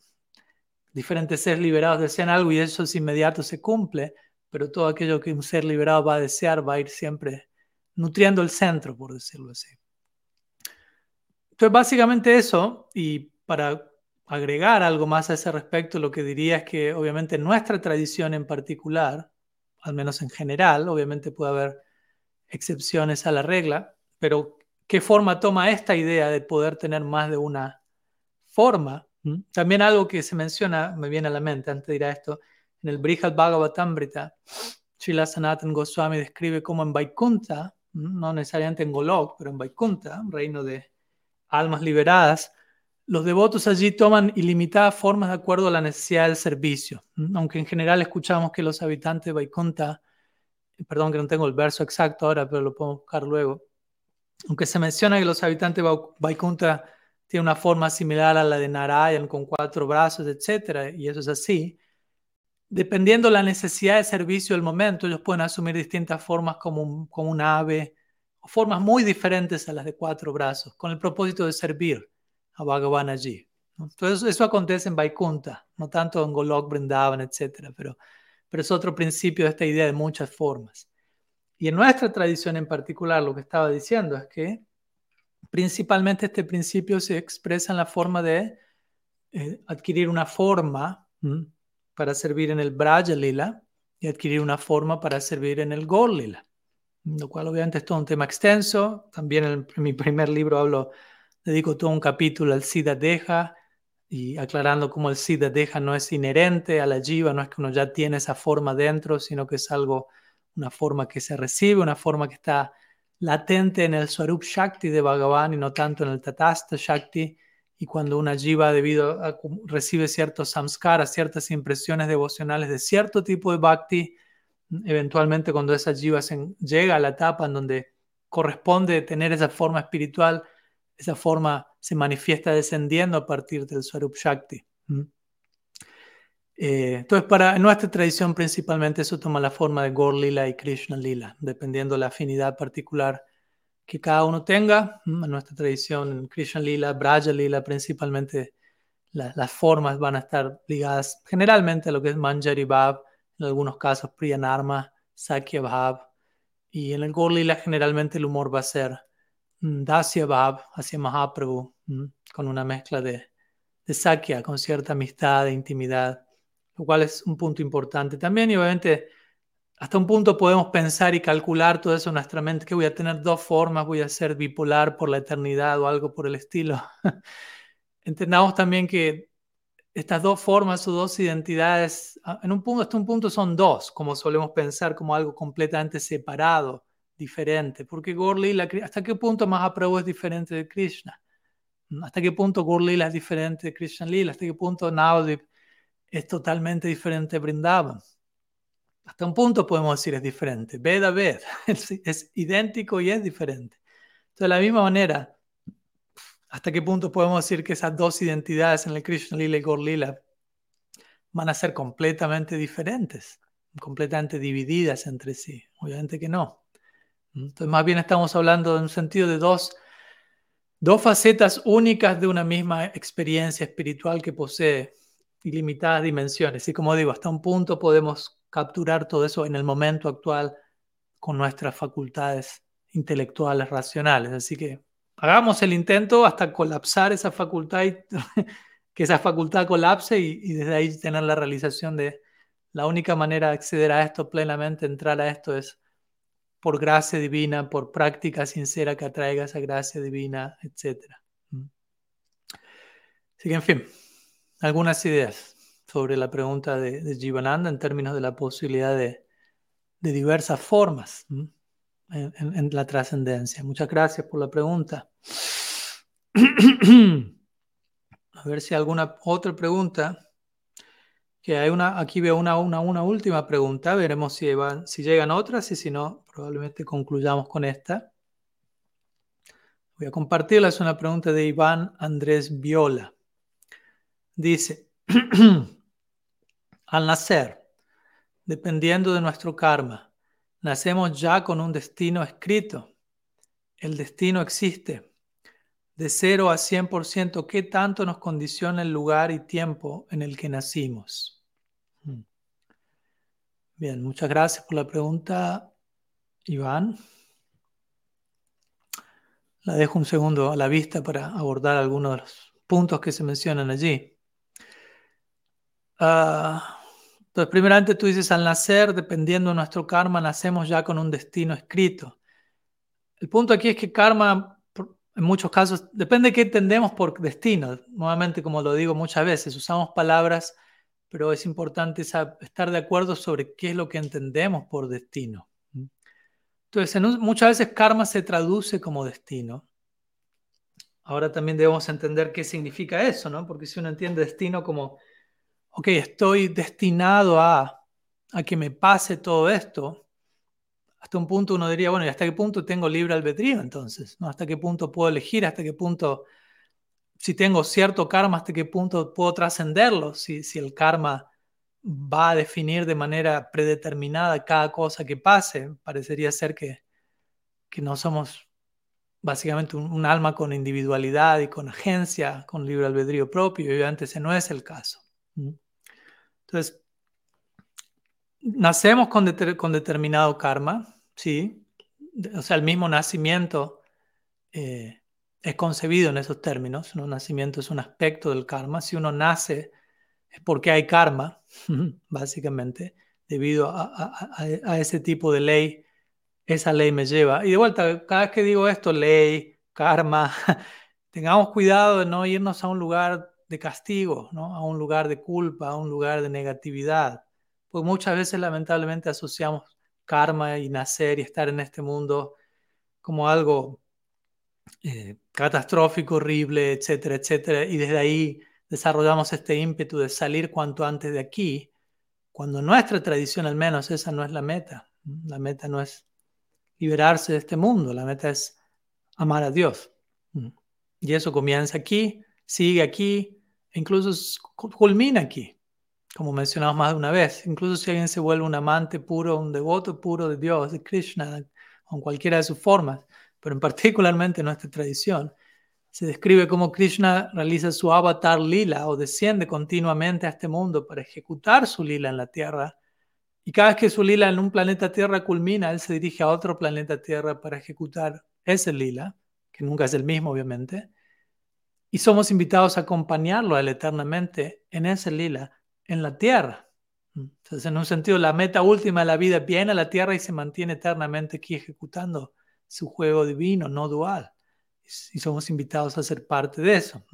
Diferentes seres liberados desean algo y eso es inmediato se cumple, pero todo aquello que un ser liberado va a desear va a ir siempre nutriendo el centro, por decirlo así. Entonces, básicamente eso, y para agregar algo más a ese respecto, lo que diría es que obviamente nuestra tradición en particular, al menos en general, obviamente puede haber excepciones a la regla, pero ¿qué forma toma esta idea de poder tener más de una forma? ¿Mm? También algo que se menciona, me viene a la mente antes de esto, en el Brihad Bhagavatamrita, Srila Sanatan Goswami describe cómo en Vaikunta, no necesariamente en Golok, pero en Vaikunta, un reino de almas liberadas, los devotos allí toman ilimitadas formas de acuerdo a la necesidad del servicio, aunque en general escuchamos que los habitantes de Vaikunta, perdón que no tengo el verso exacto ahora, pero lo podemos buscar luego, aunque se menciona que los habitantes de Vaikunta tienen una forma similar a la de Narayan con cuatro brazos, etc., y eso es así, dependiendo de la necesidad de servicio del momento, ellos pueden asumir distintas formas como un, como un ave, formas muy diferentes a las de cuatro brazos, con el propósito de servir a Bhagavan allí. Entonces, eso acontece en Vaikunta, no tanto en Golok, Vrindavan, etc. Pero, pero es otro principio de esta idea de muchas formas. Y en nuestra tradición en particular, lo que estaba diciendo es que principalmente este principio se expresa en la forma de eh, adquirir una forma para servir en el Braja Lila y adquirir una forma para servir en el Gol Lila. Lo cual obviamente es todo un tema extenso. También en mi primer libro hablo dedico todo un capítulo al Siddha Deja y aclarando cómo el Siddha Deja no es inherente a la Jiva, no es que uno ya tiene esa forma dentro, sino que es algo, una forma que se recibe, una forma que está latente en el Swarup Shakti de Bhagavan y no tanto en el Tatasta Shakti. Y cuando una jiva debido a, recibe ciertos samskaras, ciertas impresiones devocionales de cierto tipo de bhakti, eventualmente cuando esa jiva llega a la etapa en donde corresponde tener esa forma espiritual, esa forma se manifiesta descendiendo a partir del Swarup Shakti. Eh, entonces, para, nuestra tradición principalmente eso toma la forma de Gaur Lila y Krishna Lila, dependiendo de la afinidad particular que cada uno tenga. En nuestra tradición, Krishna Lila, Braja Lila, principalmente las formas van a estar ligadas generalmente a lo que es Manjari Bhav, en algunos casos Priyanarma, Sakya Bhav, y en el Gaur Lila generalmente el humor va a ser Dasya Bab hacia Mahaprabhu, con una mezcla de, de Sakya, con cierta amistad e intimidad, lo cual es un punto importante también. Y obviamente, hasta un punto podemos pensar y calcular todo eso en nuestra mente, que voy a tener dos formas, voy a ser bipolar por la eternidad o algo por el estilo. Entendamos también que estas dos formas o dos identidades, en un punto, hasta un punto son dos, como solemos pensar como algo completamente separado diferente, porque Gorlila, ¿hasta qué punto Mahaprabhu es diferente de Krishna? ¿Hasta qué punto Gorlila es diferente de Krishna Lila? ¿Hasta qué punto Navadip es totalmente diferente de Vrindavan? Hasta un punto podemos decir es diferente. Veda Ved es, es idéntico y es diferente. De la misma manera, ¿hasta qué punto podemos decir que esas dos identidades en el Krishna Lila y Gorlila van a ser completamente diferentes, completamente divididas entre sí? Obviamente que no. Entonces, más bien estamos hablando en un sentido de dos, dos facetas únicas de una misma experiencia espiritual que posee ilimitadas dimensiones. Y como digo, hasta un punto podemos capturar todo eso en el momento actual con nuestras facultades intelectuales, racionales. Así que hagamos el intento hasta colapsar esa facultad, y, que esa facultad colapse y, desde ahí tener la realización de la única manera de acceder a esto plenamente, entrar a esto es por gracia divina, por práctica sincera que atraiga esa gracia divina, etc. ¿Mm? Así que, en fin, algunas ideas sobre la pregunta de, de Jivananda en términos de la posibilidad de, diversas formas. ¿Mm? En, la trascendencia. Muchas gracias por la pregunta. A ver si alguna otra pregunta. Que hay una, aquí veo una, una, una última pregunta. Veremos si, si llegan otras y si no, probablemente concluyamos con esta. Voy a compartirla. Es una pregunta de Iván Andrés Viola. Dice, al nacer, dependiendo de nuestro karma, nacemos ya con un destino escrito. El destino existe. De 0 a 100%, ¿qué tanto nos condiciona el lugar y tiempo en el que nacimos? Hmm. Bien, muchas gracias por la pregunta, Iván. La dejo un segundo a la vista para abordar algunos de los puntos que se mencionan allí. Ah, entonces, primeramente tú dices, al nacer, dependiendo de nuestro karma, nacemos ya con un destino escrito. El punto aquí es que karma, en muchos casos, depende de qué entendemos por destino. Nuevamente, como lo digo muchas veces, usamos palabras, pero es importante estar de acuerdo sobre qué es lo que entendemos por destino. Entonces, muchas veces karma se traduce como destino. Ahora también debemos entender qué significa eso, ¿no? Porque si uno entiende destino como ok, estoy destinado a, que me pase todo esto, hasta un punto uno diría, bueno, ¿y hasta qué punto tengo libre albedrío entonces? ¿No? ¿Hasta qué punto puedo elegir? ¿Hasta qué punto, si tengo cierto karma, hasta qué punto puedo trascenderlo? Si, si el karma va a definir de manera predeterminada cada cosa que pase, parecería ser que, que no somos básicamente un, un, alma con individualidad y con agencia, con libre albedrío propio, y obviamente ese no es el caso. Entonces, nacemos con, con determinado karma, ¿sí? O sea, el mismo nacimiento eh, es concebido en esos términos. Un nacimiento es un aspecto del karma. Si uno nace es porque hay karma, básicamente, debido a, ese tipo de ley. Esa ley me lleva. Y de vuelta, cada vez que digo esto, ley, karma, tengamos cuidado de no irnos a un lugar de castigo, ¿no? a un lugar de culpa, a un lugar de negatividad. Porque muchas veces lamentablemente asociamos karma y nacer y estar en este mundo como algo eh, catastrófico, horrible, etcétera, etcétera. Y desde ahí desarrollamos este ímpetu de salir cuanto antes de aquí, cuando nuestra tradición al menos esa no es la meta. La meta no es liberarse de este mundo, la meta es amar a Dios. Y eso comienza aquí, sigue aquí, incluso culmina aquí, como mencionamos más de una vez. Incluso si alguien se vuelve un amante puro, un devoto puro de Dios, de Krishna, en cualquiera de sus formas, pero en particularmente en nuestra tradición, se describe cómo Krishna realiza su avatar lila o desciende continuamente a este mundo para ejecutar su lila en la tierra. Y cada vez que su lila en un planeta Tierra culmina, él se dirige a otro planeta Tierra para ejecutar ese lila, que nunca es el mismo, obviamente y somos invitados a acompañarlo a él eternamente en ese lila, en la tierra. Entonces, en un sentido, la meta última de la vida viene a la tierra y se mantiene eternamente aquí ejecutando su juego divino, no dual. Y somos invitados a ser parte de eso.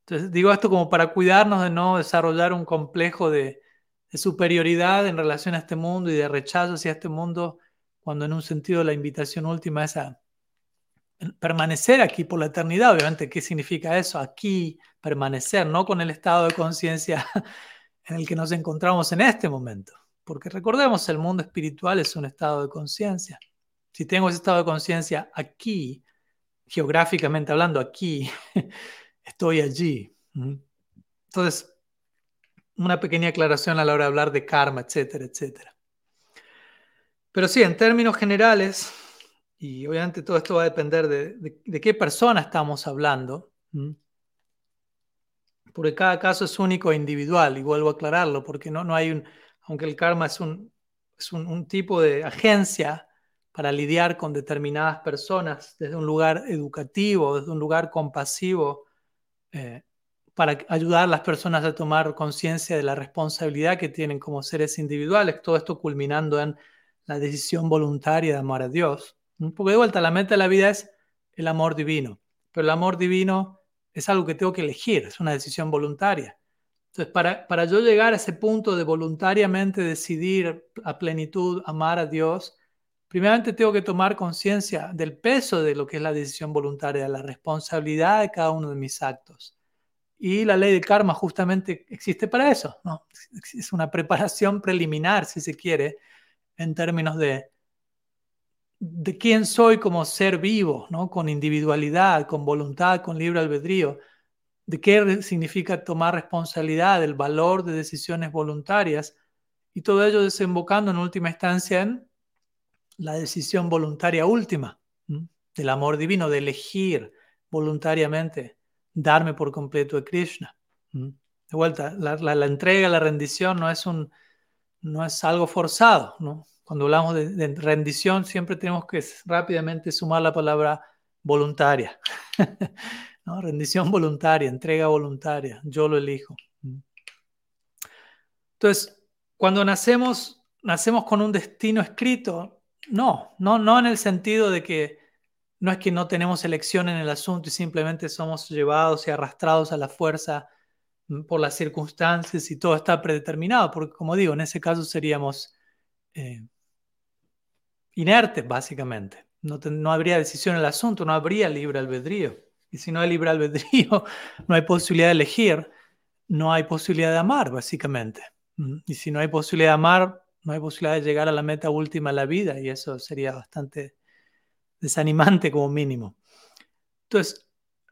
Entonces, digo esto como para cuidarnos de no desarrollar un complejo de, de superioridad en relación a este mundo y de rechazo hacia este mundo, cuando en un sentido la invitación última es a permanecer aquí por la eternidad. Obviamente, ¿qué significa eso? Aquí permanecer, no con el estado de conciencia en el que nos encontramos en este momento. Porque recordemos, el mundo espiritual es un estado de conciencia. Si tengo ese estado de conciencia aquí, geográficamente hablando, aquí, estoy allí. Entonces, una pequeña aclaración a la hora de hablar de karma, etcétera, etcétera. Pero sí, en términos generales, y obviamente todo esto va a depender de, qué persona estamos hablando, porque cada caso es único e individual, y vuelvo a aclararlo, porque no, no hay un, aunque el karma es un, es un, tipo de agencia para lidiar con determinadas personas desde un lugar educativo, desde un lugar compasivo, eh, para ayudar a las personas a tomar conciencia de la responsabilidad que tienen como seres individuales, todo esto culminando en la decisión voluntaria de amar a Dios. Porque de vuelta, la meta de la vida es el amor divino, pero el amor divino es algo que tengo que elegir, es una decisión voluntaria. Entonces, para, para yo llegar a ese punto de voluntariamente decidir a plenitud amar a Dios, primeramente tengo que tomar conciencia del peso de lo que es la decisión voluntaria, la responsabilidad de cada uno de mis actos. Y la ley del karma justamente existe para eso, ¿no? Es una preparación preliminar, si se quiere, en términos de, de quién soy como ser vivo, ¿no? Con individualidad, con voluntad, con libre albedrío. De qué significa tomar responsabilidad, del valor de decisiones voluntarias. Y todo ello desembocando en última instancia en la decisión voluntaria última del amor divino, de elegir voluntariamente darme por completo a Krishna. De vuelta, la, entrega, la rendición no es, un, no es algo forzado. ¿no? Cuando hablamos de, rendición siempre tenemos que rápidamente sumar la palabra voluntaria. Rendición voluntaria, entrega voluntaria, yo lo elijo. Entonces, cuando nacemos, nacemos con un destino escrito, no, no, no en el sentido de que no es que no tenemos elección en el asunto y simplemente somos llevados y arrastrados a la fuerza mm, por las circunstancias y todo está predeterminado, porque como digo, en ese caso seríamos eh, inertes, básicamente. No, no, habría decisión en el asunto, no habría libre albedrío. Y si no hay libre albedrío, no hay posibilidad de elegir, no hay posibilidad de amar, básicamente. Mm, y si no hay posibilidad de amar, no hay posibilidad de llegar a la meta última de la vida, y eso sería bastante desanimante como mínimo. Entonces,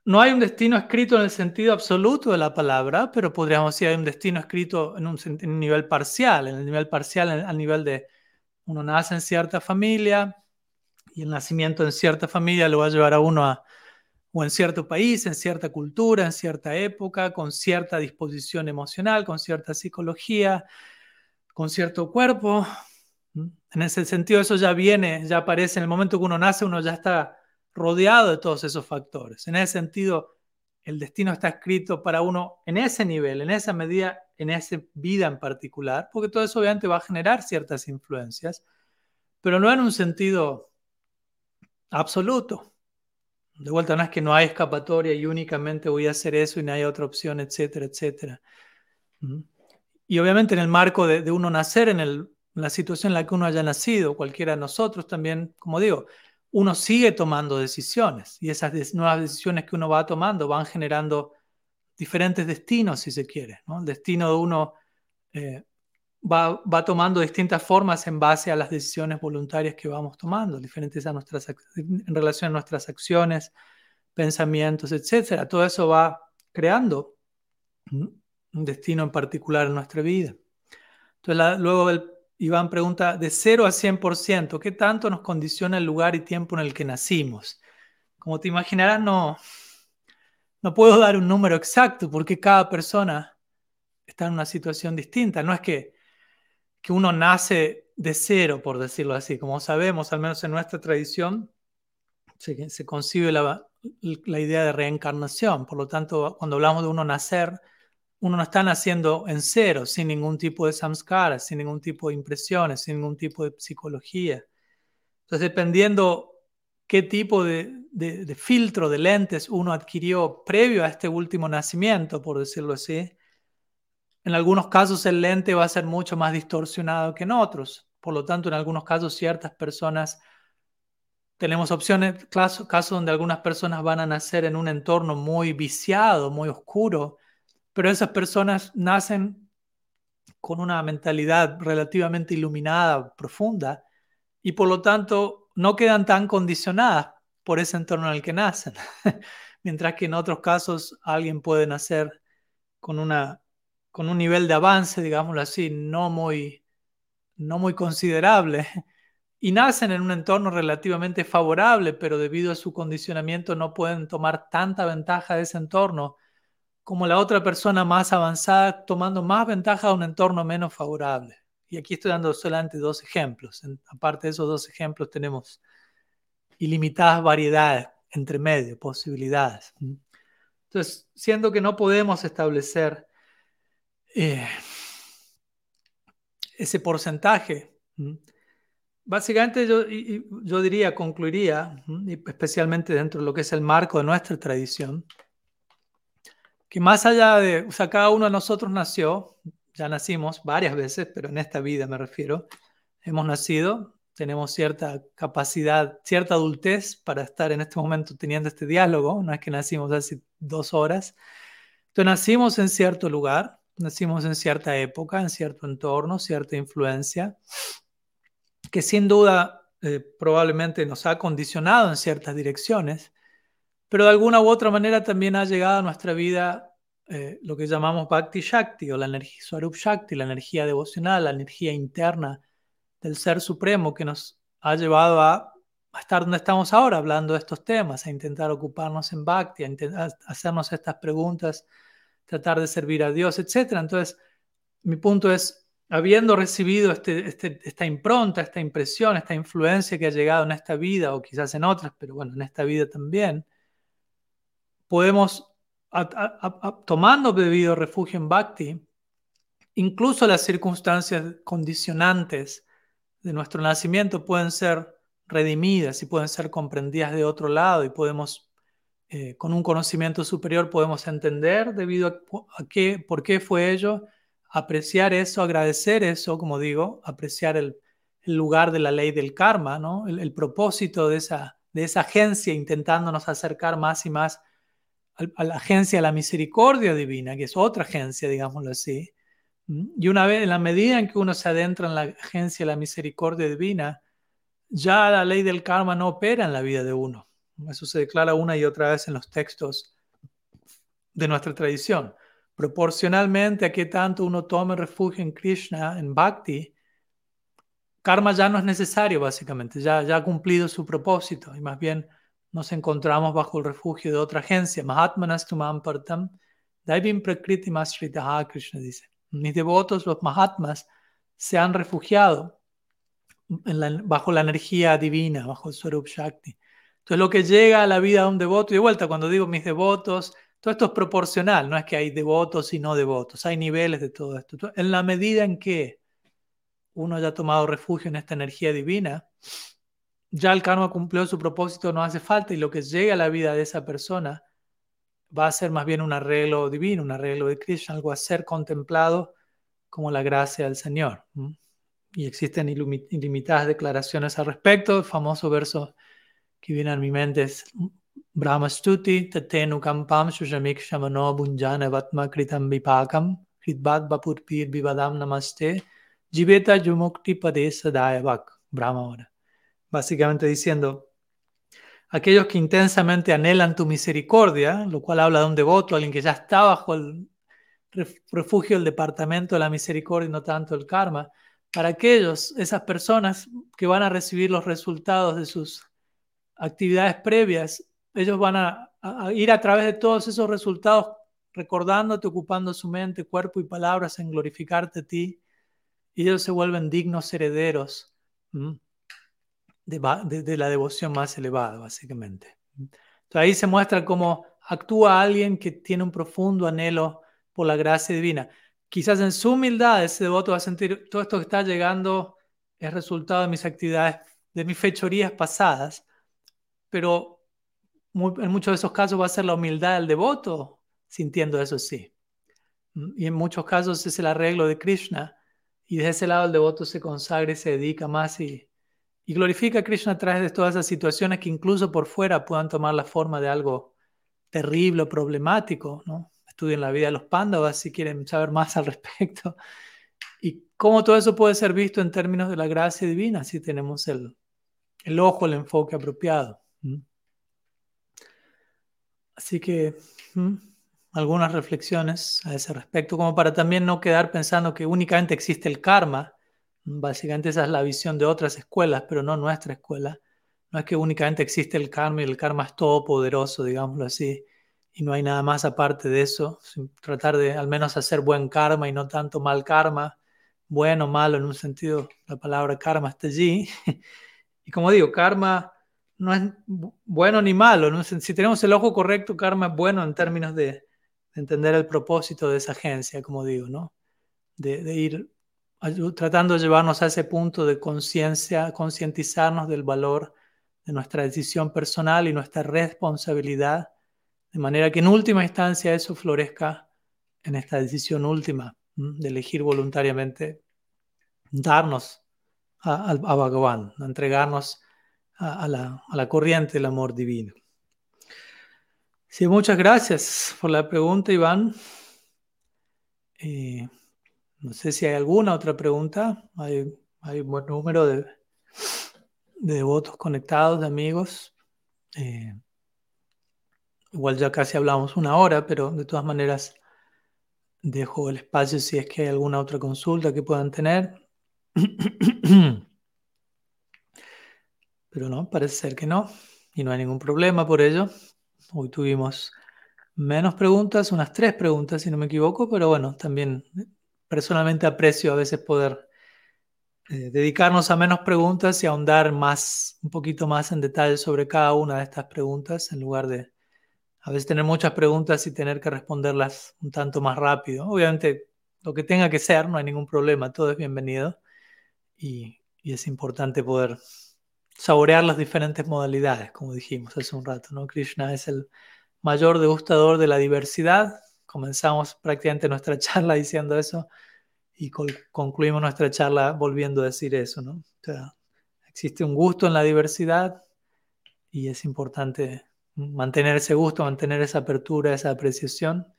no hay un destino escrito en el sentido absoluto de la palabra, pero podríamos decir hay un destino escrito en un, nivel parcial, en el nivel parcial, al nivel de uno nace en cierta familia y el nacimiento en cierta familia lo va a llevar a uno a, o en cierto país, en cierta cultura, en cierta época, con cierta disposición emocional, con cierta psicología, con cierto cuerpo, en ese sentido, eso ya viene, ya aparece en el momento que uno nace, uno ya está rodeado de todos esos factores. En ese sentido, el destino está escrito para uno en ese nivel, en esa medida, en esa vida en particular, porque todo eso obviamente va a generar ciertas influencias, pero no en un sentido absoluto. De vuelta, no es que no hay escapatoria y únicamente voy a hacer eso y no hay otra opción, etcétera, etcétera. Y obviamente en el marco de uno nacer en el la situación en la que uno haya nacido, cualquiera de nosotros también, como digo, uno sigue tomando decisiones y esas nuevas decisiones que uno va tomando van generando diferentes destinos, si se quiere. El destino de uno eh, va, tomando distintas formas en base a las decisiones voluntarias que vamos tomando, diferentes a nuestras, en relación a nuestras acciones, pensamientos, etc. Todo eso va creando un destino en particular en nuestra vida. Entonces, luego Iván pregunta, de 0 a 100%, ¿qué tanto nos condiciona el lugar y tiempo en el que nacimos? Como te imaginarás, no, no puedo dar un número exacto porque cada persona está en una situación distinta. No es que, que uno nace de cero, por decirlo así. Como sabemos, al menos en nuestra tradición, se, se concibe la, la idea de reencarnación. Por lo tanto, cuando hablamos de uno nacer, uno no está naciendo en cero, sin ningún tipo de samskara, sin ningún tipo de impresiones, sin ningún tipo de psicología. Entonces, dependiendo qué tipo de, de, filtro de lentes uno adquirió previo a este último nacimiento, por decirlo así, en algunos casos el lente va a ser mucho más distorsionado que en otros. Por lo tanto, en algunos casos ciertas personas tenemos opciones, casos, casos donde algunas personas van a nacer en un entorno muy viciado, muy oscuro, pero esas personas nacen con una mentalidad relativamente iluminada, profunda, y por lo tanto no quedan tan condicionadas por ese entorno en el que nacen. Mientras que en otros casos alguien puede nacer con, una, con un nivel de avance, digámoslo así, no muy, no muy considerable, y nacen en un entorno relativamente favorable, pero debido a su condicionamiento no pueden tomar tanta ventaja de ese entorno como la otra persona más avanzada, tomando más ventaja de un entorno menos favorable. Y aquí estoy dando solamente dos ejemplos. aparte de esos dos ejemplos, tenemos ilimitadas variedades entre medio, posibilidades. Entonces, siendo que no podemos establecer eh, ese porcentaje, básicamente yo, yo diría, concluiría, especialmente dentro de lo que es el marco de nuestra tradición, que más allá de, o sea, cada uno de nosotros nació, ya nacimos varias veces, pero en esta vida me refiero, hemos nacido tenemos cierta capacidad, cierta adultez para estar en este momento teniendo este diálogo, no es que nacimos hace dos horas. Entonces nacimos en cierto lugar, nacimos en cierta época, en cierto entorno, cierta influencia, que sin duda eh, probablemente nos ha condicionado en ciertas direcciones, pero de alguna u otra manera también ha llegado a nuestra vida eh, lo que llamamos Bhakti Shakti o la energía Swarup Shakti, la energía devocional, la energía interna del Ser Supremo que nos ha llevado a, estar donde estamos ahora hablando de estos temas, a intentar ocuparnos en Bhakti, a, hacernos estas preguntas, tratar de servir a Dios, etc. Entonces, mi punto es, habiendo recibido este, este, esta impronta, esta impresión, esta influencia que ha llegado en esta vida o quizás en otras, pero bueno, en esta vida también, podemos tomando debido refugio en Bhakti, incluso las circunstancias condicionantes de nuestro nacimiento pueden ser redimidas y pueden ser comprendidas de otro lado y podemos, eh, con un conocimiento superior, podemos entender debido a, qué, por qué fue ello, apreciar eso, agradecer eso, como digo, apreciar el, lugar de la ley del karma, ¿no? el, propósito de esa, de esa agencia intentándonos acercar más y más a la agencia de la misericordia divina, que es otra agencia, digámoslo así. Y una vez, en la medida en que uno se adentra en la agencia de la misericordia divina, ya la ley del karma no opera en la vida de uno. Eso se declara una y otra vez en los textos de nuestra tradición. Proporcionalmente a que tanto uno tome refugio en Krishna, en Bhakti, karma ya no es necesario, básicamente, ya, ya ha cumplido su propósito y más bien nos encontramos bajo el refugio de otra agencia. Mahatmanastumam Partam, Daivim Prakriti Krishna dice. Mis devotos, los Mahatmas, se han refugiado bajo la energía divina, bajo el Swarup Shakti. Entonces, lo que llega a la vida de un devoto, y de vuelta, cuando digo mis devotos, todo esto es proporcional, no es que hay devotos y no devotos, hay niveles de todo esto. En la medida en que uno haya tomado refugio en esta energía divina, ya el karma cumplió su propósito, no hace falta, y lo que llega a la vida de esa persona va a ser más bien un arreglo divino, un arreglo de Krishna, algo a ser contemplado como la gracia del Señor. Y existen ilimitadas declaraciones al respecto. El famoso verso que viene a mi mente es Brahma Stuti, Tatenu Kampam, Shushamik Shamano Bunjana Vatma Kritam Vipakam, Hridbat Vapurpir Vivadam Namaste, Jiveta Yumukti Pade Sadayavak. Brahma ahora básicamente diciendo, aquellos que intensamente anhelan tu misericordia, lo cual habla de un devoto, alguien que ya está bajo el refugio del departamento de la misericordia y no tanto el karma, para aquellos, esas personas que van a recibir los resultados de sus actividades previas, ellos van a, ir a través de todos esos resultados recordándote, ocupando su mente, cuerpo y palabras en glorificarte a ti, y ellos se vuelven dignos herederos de, la devoción más elevada, básicamente. Entonces ahí se muestra cómo actúa alguien que tiene un profundo anhelo por la gracia divina. Quizás en su humildad ese devoto va a sentir todo esto que está llegando es resultado de mis actividades, de mis fechorías pasadas, pero en muchos de esos casos va a ser la humildad del devoto sintiendo eso sí. Y en muchos casos es el arreglo de Krishna y desde ese lado el devoto se consagra y se dedica más y y glorifica a Krishna a través de todas esas situaciones que incluso por fuera puedan tomar la forma de algo terrible o problemático. ¿no? Estudien la vida de los pándavas si quieren saber más al respecto. Y cómo todo eso puede ser visto en términos de la gracia divina si tenemos el, el ojo, el enfoque apropiado. Así que algunas reflexiones a ese respecto, como para también no quedar pensando que únicamente existe el karma Básicamente esa es la visión de otras escuelas, pero no nuestra escuela. No es que únicamente existe el karma y el karma es todopoderoso, digámoslo así, y no hay nada más aparte de eso. Tratar de al menos hacer buen karma y no tanto mal karma, bueno malo en un sentido, la palabra karma está allí. Y como digo, karma no es bueno ni malo. Si tenemos el ojo correcto, karma es bueno en términos de, entender el propósito de esa agencia, como digo, ¿no? De ir tratando de llevarnos a ese punto de conciencia, concientizarnos del valor de nuestra decisión personal y nuestra responsabilidad, de manera que en última instancia eso florezca en esta decisión última de elegir voluntariamente darnos a, a entregarnos a, la, a, la, corriente del amor divino. Sí, muchas gracias por la pregunta, Iván. Eh, no sé si hay alguna otra pregunta. Hay, un buen número de, de devotos conectados, de amigos. Eh, igual ya casi hablamos una hora, pero de todas maneras dejo el espacio si es que hay alguna otra consulta que puedan tener. Pero no, parece ser que no. Y no hay ningún problema por ello. Hoy tuvimos menos preguntas, unas tres preguntas si no me equivoco, pero bueno, también personalmente aprecio a veces poder eh, dedicarnos a menos preguntas y ahondar más, un poquito más en detalle sobre cada una de estas preguntas en lugar de a veces tener muchas preguntas y tener que responderlas un tanto más rápido. Obviamente, lo que tenga que ser, no hay ningún problema, todo es bienvenido y, y es importante poder saborear las diferentes modalidades, como dijimos hace un rato. ¿no? Krishna es el mayor degustador de la diversidad. Comenzamos prácticamente nuestra charla diciendo eso y concluimos nuestra charla volviendo a decir eso, ¿no? O sea, existe un gusto en la diversidad y es importante mantener ese gusto, mantener esa apertura, esa apreciación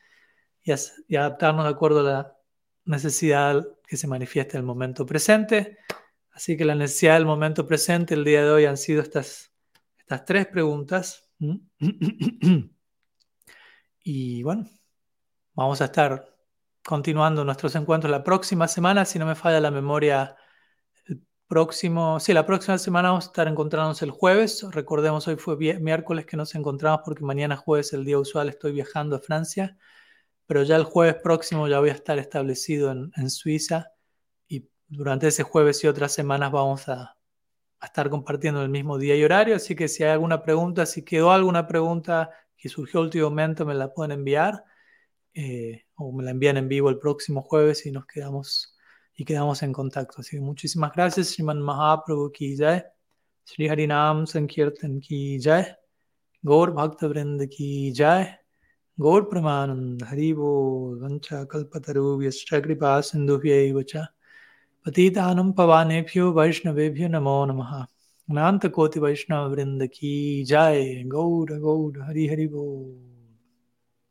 y, y adaptarnos de acuerdo a la necesidad que se manifiesta en el momento presente. Así que la necesidad del momento presente el día de hoy han sido estas, estas tres preguntas. Y bueno, vamos a estar continuando nuestros encuentros la próxima semana, si no me falla la memoria, el próximo, sí, la próxima semana vamos a estar encontrándonos el jueves. Recordemos, hoy fue miércoles que nos encontramos porque mañana jueves, el día usual, estoy viajando a Francia, pero ya el jueves próximo ya voy a estar establecido en, en Suiza y durante ese jueves y otras semanas vamos a, a estar compartiendo el mismo día y horario, así que si hay alguna pregunta, si quedó alguna pregunta que surgió últimamente, me la pueden enviar. Eh, o me la envían en vivo el próximo jueves y nos quedamos y quedamos en contacto. Así que muchísimas gracias, Sriman Mahaprabhu ki jai, Sri Harinam Sankirtan ki jai, Gaur Bhakta ki jai, Gaur Pramanand Haribo Vancha Kalpataru Vyascha Kripa Sindhuvya Vacha, Patitanam Pavanebhyo Vaishnavebhyo Namo Namaha. अनंत कोटि वैष्णव वृंद की जय गौर गौर हरि हरि